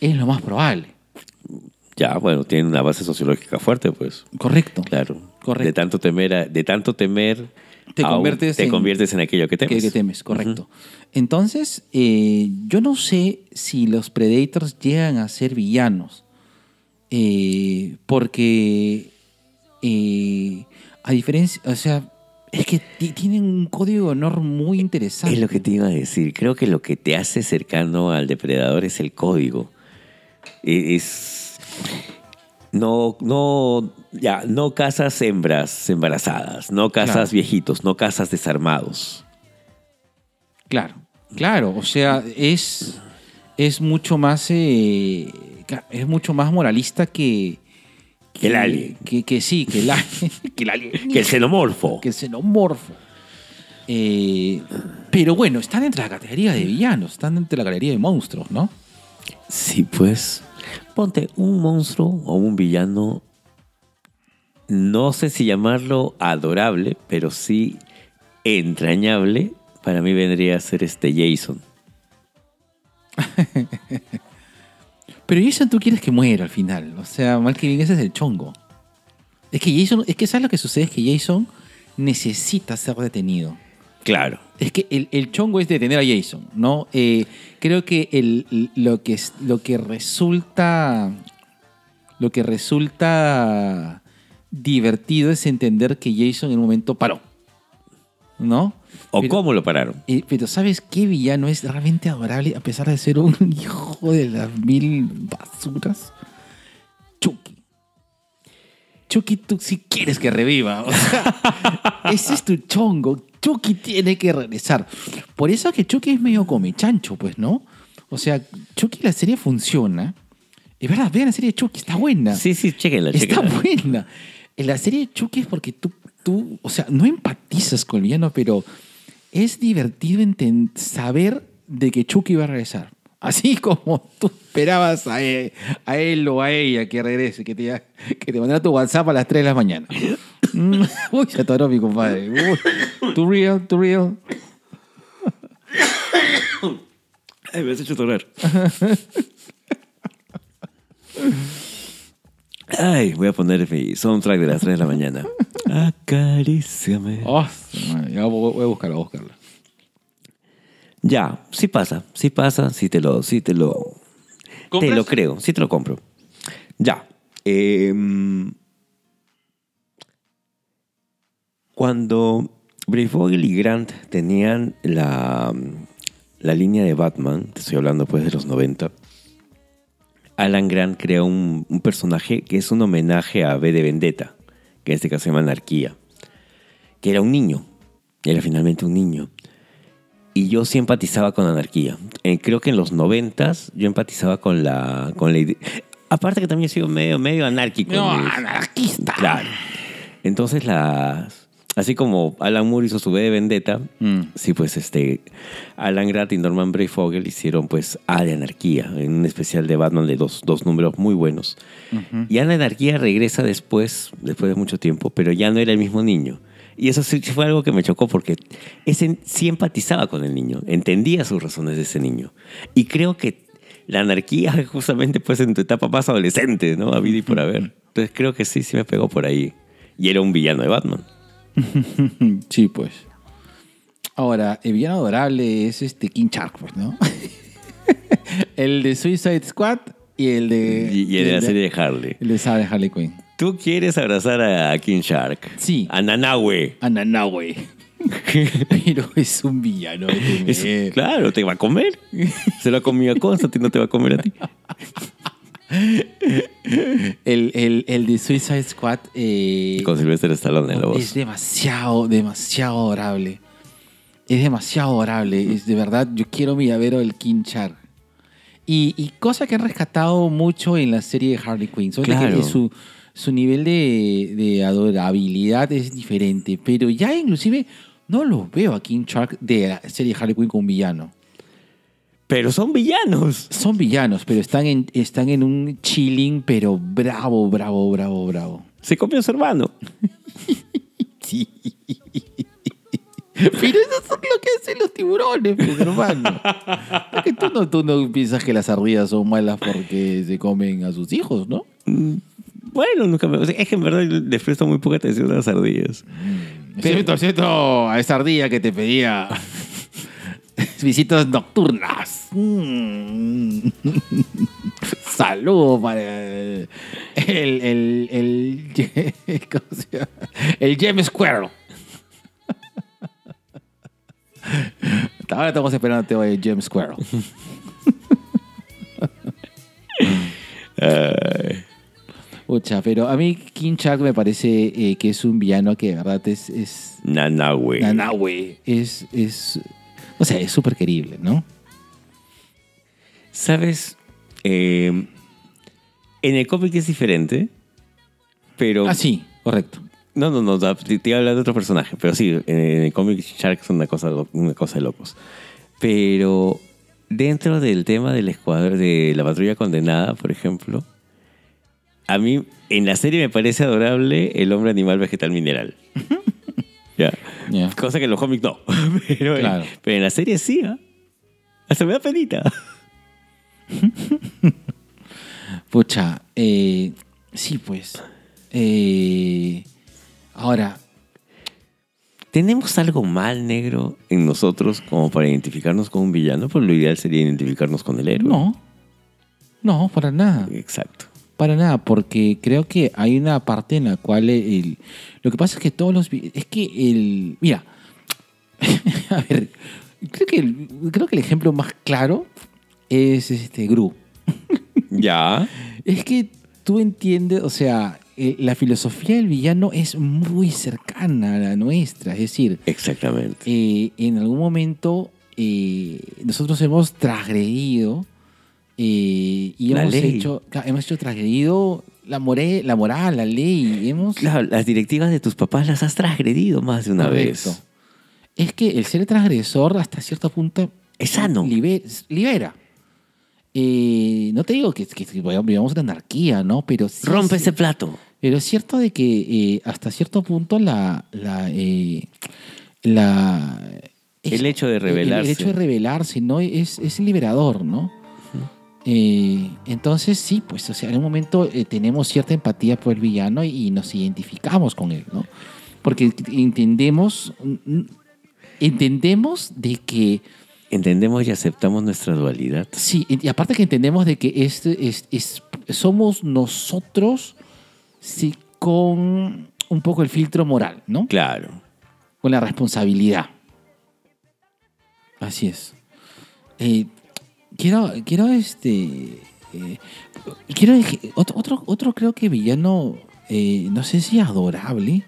Es lo más probable. Ya, bueno, tiene una base sociológica fuerte, pues. Correcto. Claro. Correcto. De tanto temer, a- de tanto temer, Te conviertes te en- conviertes en aquello que Que, temes. que temes, correcto. Entonces, eh, yo no sé si los Predators llegan a ser villanos. Eh, porque, eh, a diferencia, o sea, es que ti- tienen un código de honor muy interesante. Es lo que te iba a decir. Creo que lo que te hace cercano al depredador es el código. E- Es. No, no, ya, no cazas hembras embarazadas, no Claro. viejitos, no cazas desarmados. Claro, claro, o sea, es, es mucho más eh, es mucho más moralista que, Que el alien. Que, que sí, que el alien. *laughs* que el alien. Que el xenomorfo. que el xenomorfo. Eh, pero bueno, están entre la categoría de villanos, están entre la galería de monstruos, ¿no? Sí, pues. Ponte un monstruo o un villano. No sé si llamarlo adorable, pero sí entrañable. Para mí vendría a ser este Jason. *laughs* Pero Jason tú quieres que muera al final. O sea, mal que bien, ese es el chongo. Es que Jason, es que ¿sabes lo que sucede? Es que Jason necesita ser detenido. Claro. Es que el, el chongo es detener a Jason, ¿no? Eh, creo que el, lo, que es, lo que resulta. Lo que resulta divertido es entender que Jason en un momento paró. ¿No? ¿O Pero- cómo lo pararon? eh, pero ¿sabes qué villano es realmente adorable a pesar de ser un *laughs* hijo de las mil basuras? Chucky. Chucky, tú si quieres que reviva. O sea, *laughs* ese es tu chongo. Chucky tiene que regresar. Por eso que Chucky es medio comechancho, pues, ¿no? O sea, Chucky la serie funciona. Es verdad, vean la serie de Chucky, está buena. Sí, sí, chéquenla, Está chéquenla. buena. En la serie de Chucky es porque tú, tú, o sea, no empatizas con el villano, pero es divertido saber de que Chucky va a regresar. Así como tú esperabas a él, a él o a ella que regrese, que te, que te mandara tu WhatsApp a las 3 de la mañana. Mm, *laughs* Uy, se atoró mi compadre. Uy, too real, too real. *coughs* Ay, me has hecho torar. Ay, voy a poner mi soundtrack de las 3 de la mañana. *laughs* Acaríciame. Oh, ya voy voy a buscarla, voy a buscarla. Ya, sí pasa, sí pasa, sí te lo, sí te lo, te lo creo, sí te lo compro. Ya. em, cuando Brave Vogel y Grant tenían la, la línea de Batman, te estoy hablando pues de los 90, Alan Grant creó un, un personaje que es un homenaje a B de Vendetta, que en este caso se llama Anarquía, que era un niño, era finalmente un niño. Y yo sí empatizaba con Anarquía. Eh, creo que en los noventas yo empatizaba con la, con la idea. Aparte que también he sido medio, medio anárquico. No, ¿no? anarquista. Claro. Entonces las... Así como Alan Moore hizo su B de Vendetta, Mm. sí, pues este... Alan Grant y Norman Brayfogle hicieron pues A de Anarquía, en un especial de Batman de dos, dos números muy buenos. Y A de Anarquía regresa después, después de mucho tiempo, pero ya no era el mismo niño. Y eso sí fue algo que me chocó porque ese sí empatizaba con el niño, entendía sus razones de ese niño. Y creo que la anarquía *laughs* justamente pues en tu etapa más adolescente, ¿no? A vida y por haber. Entonces creo que sí, sí me pegó por ahí. Y era un villano de Batman. *laughs* Sí, pues. Ahora, el villano adorable es este King Shark, pues, ¿no? *laughs* el de Suicide Squad y el de. Y, y en la serie de Harley. El de Sarah Harley Quinn. ¿Tú quieres abrazar a King Shark? Sí. A Nanahue. A Nanahue. *laughs* Pero es un villano de Es- claro, te va a comer. Se lo ha comido a Constantine, no te va a comer a ti. El, el, el de Suicide Squad eh, Con Sylvester Stallone en la es voz. demasiado, demasiado adorable. Es demasiado adorable. Es de verdad, yo quiero mi llavero del King Shark. Y, y cosa que han rescatado mucho en la serie de Harley Quinn. Solo que Claro. su, su nivel de, de adorabilidad es diferente. Pero ya inclusive no lo veo a King Shark de la serie Harley Quinn como un villano. Pero son villanos. Son villanos, pero están en, están en un chilling, pero bravo, bravo, bravo, bravo. Se copió a su hermano. *laughs* Sí. Pero eso es lo que hacen los tiburones, pues, hermano. Porque tú no, tú no piensas que las ardillas son malas porque se comen a sus hijos, ¿no? Bueno, nunca me... es que en verdad les presto muy poca atención a las ardillas. Cierto, cierto, a esa ardilla que te pedía *laughs* visitas nocturnas. Mm. Saludo para el, el, el, el- ¿cómo se llama? El James Squirrel. Ahora estamos esperando el James Squirrel. *laughs* Pucha, pero a mí King Shark me parece eh, que es un villano que de verdad es, es Nanahue. Nanahue. Es, es, o sea, es súper querible, ¿no? ¿Sabes? Eh, en el cómic es diferente, pero... Ah, sí, correcto. No, no, no, te, te iba a hablar de otro personaje, pero sí, en el cómic Shark es una cosa, una cosa de locos. Pero dentro del tema del escuadrón, de la patrulla condenada, por ejemplo, a mí en la serie me parece adorable el hombre animal vegetal mineral. *laughs* ya. Cosa que en los cómics no. *laughs* pero, en- pero en la serie sí, ¿ah? Hasta me da penita. *laughs* Pucha, eh, sí, pues. Eh, ahora, ¿Tenemos algo mal negro en nosotros como para identificarnos con un villano? Pues lo ideal sería identificarnos con el héroe. no. No, para nada. Exacto. Para nada, porque creo que hay una parte en la cual el, lo que pasa es que todos los es que el mira, *laughs* a ver, creo que el, creo que el ejemplo más claro es este Gru. *laughs* Ya. Es que tú entiendes, o sea, eh, la filosofía del villano es muy cercana a la nuestra, es decir, Exactamente. eh, en algún momento eh, nosotros hemos transgredido eh, y La hemos ley. hecho, hemos hecho transgredido la, more- la moral, la ley, hemos Claro, las directivas de tus papás las has transgredido más de una Correcto. vez. Es que el ser transgresor hasta cierto punto Es sano. libera. Eh, no te digo que, que, que vivamos en anarquía, ¿no? Pero sí Rompe es- ese plato. Pero es cierto de que eh, hasta cierto punto la, la, eh, la El hecho de el- rebelarse. El, hecho de rebelarse, ¿no? Es, es liberador, ¿no? Eh, entonces, sí, pues, o sea, en un momento eh, tenemos cierta empatía por el villano y, nos identificamos con él, ¿no? Porque entendemos, entendemos de que, Entendemos y aceptamos nuestra dualidad. sí, y aparte que entendemos de que este es, es- somos nosotros, sí, con un poco el filtro moral, ¿no? Claro. con la responsabilidad. Así es. Eh, quiero, quiero este. eh, quiero otro, otro, otro creo que villano, eh, no sé si adorable,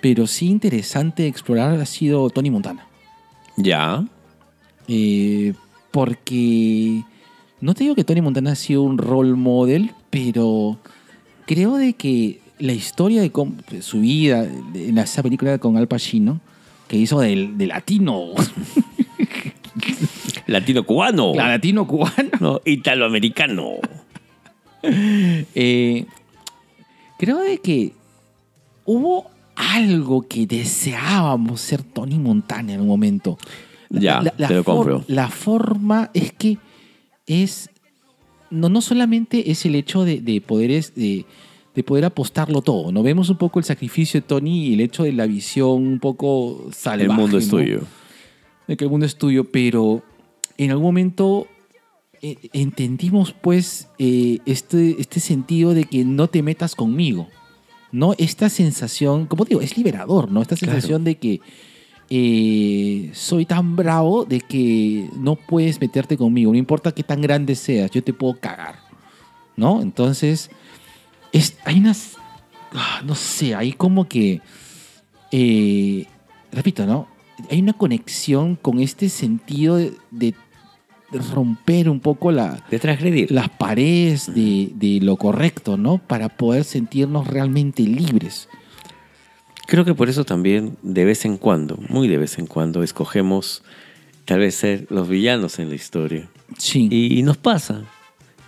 pero sí interesante de explorar ha sido Tony Montana. Ya. Eh, porque no te digo que Tony Montana ha sido un role model, pero creo de que la historia de cómo- su vida en esa película con Al Pacino, que hizo del, de latino, *laughs* Latino cubano. la latino cubano, No, italoamericano. *laughs* eh, creo de que hubo algo que deseábamos ser Tony Montana en un momento. Ya, te lo compro. La forma es que es. No, no solamente es el hecho de, de poder es- de, de poder apostarlo todo. No vemos un poco el sacrificio de Tony y el hecho de la visión un poco salvaje. El mundo es ¿no? tuyo. de que el mundo es tuyo, pero en algún momento eh, entendimos pues eh, este, este sentido de que no te metas conmigo, ¿no? Esta sensación, como digo, es liberador, ¿no? Esta Claro. sensación de que eh, soy tan bravo de que no puedes meterte conmigo, no importa qué tan grande seas, yo te puedo cagar. ¿no? Entonces, es, hay unas, ah, no sé, hay como que, repito, ¿no? Hay una conexión con este sentido de, de romper un poco la, De transgredir. las paredes de, de lo correcto, ¿no? Para poder sentirnos realmente libres. Creo que por eso también de vez en cuando, muy de vez en cuando, escogemos tal vez ser los villanos en la historia. Sí. Y, y nos pasa,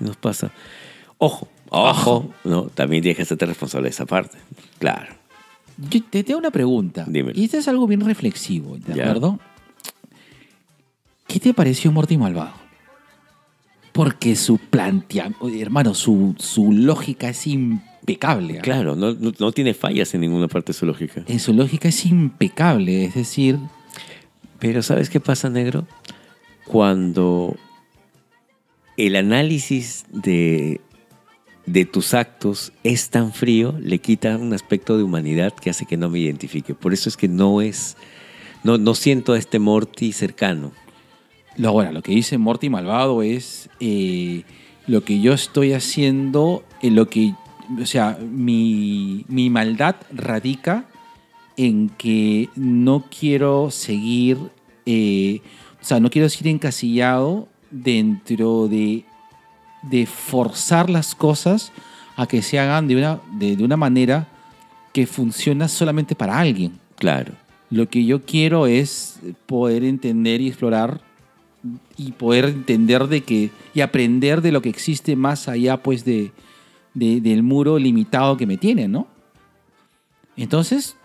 nos pasa. Ojo, ojo, no, también tienes que hacerte responsable de esa parte. Claro. Yo te tengo una pregunta. Dímelo. Y esto es algo bien reflexivo, ¿de Ya. ¿Qué te pareció Morty Malvado? Porque su planteamiento, hermano, su, su lógica es impecable. ¿ah? Claro, no, no, no tiene fallas en ninguna parte de su lógica. En su lógica es impecable, es decir, Pero ¿sabes qué pasa, negro? Cuando el análisis de, de tus actos es tan frío, le quita un aspecto de humanidad que hace que no me identifique. Por eso es que no es, no, no siento a este Morty cercano. Lo, ahora, lo que dice Morty Malvado es eh, lo que yo estoy haciendo, en lo que, o sea, mi, mi maldad radica en que no quiero seguir, eh, o sea, no quiero seguir encasillado dentro de, de forzar las cosas a que se hagan de una, de, de una manera que funciona solamente para alguien. Claro. Lo que yo quiero es poder entender y explorar y poder entender de que y aprender de lo que existe más allá pues de, de- del muro limitado que me tiene, ¿no? Entonces,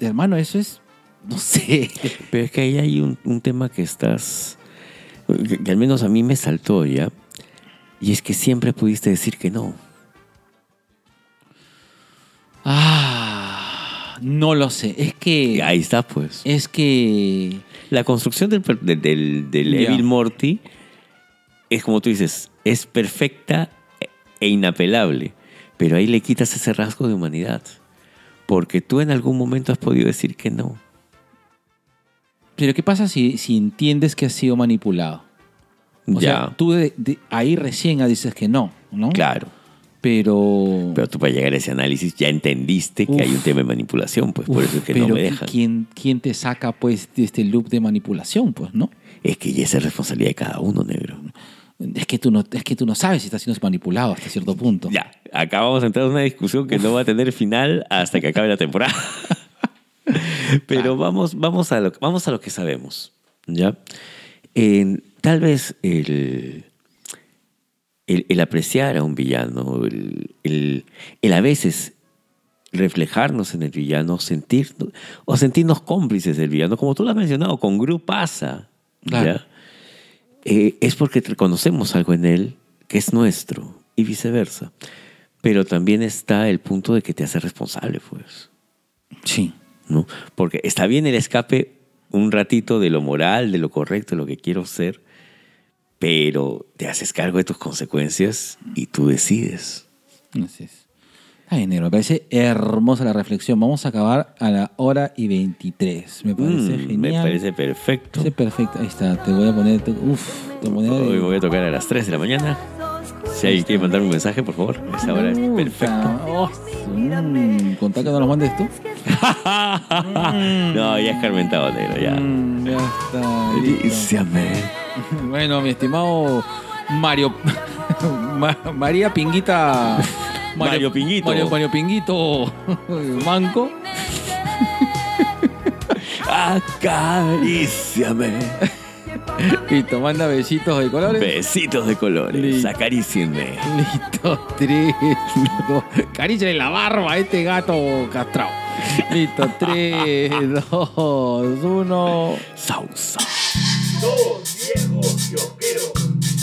hermano, eso es, no sé, *laughs* Pero es que ahí hay un, un tema que estás, que, que al menos a mí me saltó ya, y es que siempre pudiste decir que no. ah, no lo sé, es que, ahí está, pues. es que, La construcción del, del, del. Evil Morty es como tú dices, es perfecta e inapelable, pero ahí le quitas ese rasgo de humanidad, porque tú en algún momento has podido decir que no. pero ¿qué pasa si, si entiendes que has sido manipulado? O ya, sea, tú de- de- ahí recién dices que no, ¿no? claro. Pero, Pero tú para llegar a ese análisis ya entendiste que Uf. hay un tema de manipulación, pues por Uf, eso es que pero no me dejan. ¿quién, ¿quién te saca pues de este loop de manipulación, pues, no? Es que ya esa es responsabilidad de cada uno, negro. Es que tú no, es que tú no sabes si estás siendo manipulado hasta cierto punto. Ya, acá vamos a entrar en una discusión que no va a tener final hasta que acabe la temporada. *laughs* Pero vamos, vamos, a lo, vamos a lo que sabemos. ¿ya? En- tal vez el, el, el apreciar a un villano, el, el- el a veces reflejarnos en el villano, sentir, o sentirnos cómplices del villano, como tú lo has mencionado, con Gru pasa. Claro. ¿ya? Eh, es porque reconocemos algo en él que es nuestro y viceversa. Pero también está el punto de que te hace responsable, pues. Sí. ¿no? Porque está bien el escape un ratito de lo moral, de lo correcto, de lo que quiero ser, pero te haces cargo de tus consecuencias y tú decides. Así es. Ay, negro, me parece hermosa la reflexión. Vamos a acabar a la hora y 23. Me parece Mm, genial. me parece perfecto. Parece perfecto. Ahí está. Te voy a poner. te- uf, te voy a poner. Hoy me voy a tocar a las 3 de la mañana. Si alguien quiere mandar un mensaje, por favor, esa hora es Puta, perfecto. oh, mm, contá que no lo mandes tú. *laughs* no, ya es carmentado, negro, ya. Mm, ya está. listo. *laughs* Bueno, mi estimado Mario. *laughs* Ma- María Pinguita. *laughs* Mario Pinguito. Mario, Mario Pinguito. Manco. Acaríciame. Listo, manda besitos de colores. Besitos de colores. Listo. Acarícienme. Listo, tres, dos. Caríciale la barba a este gato castrado. Listo, tres, dos, uno. Sausa. Dos viejos piojeros.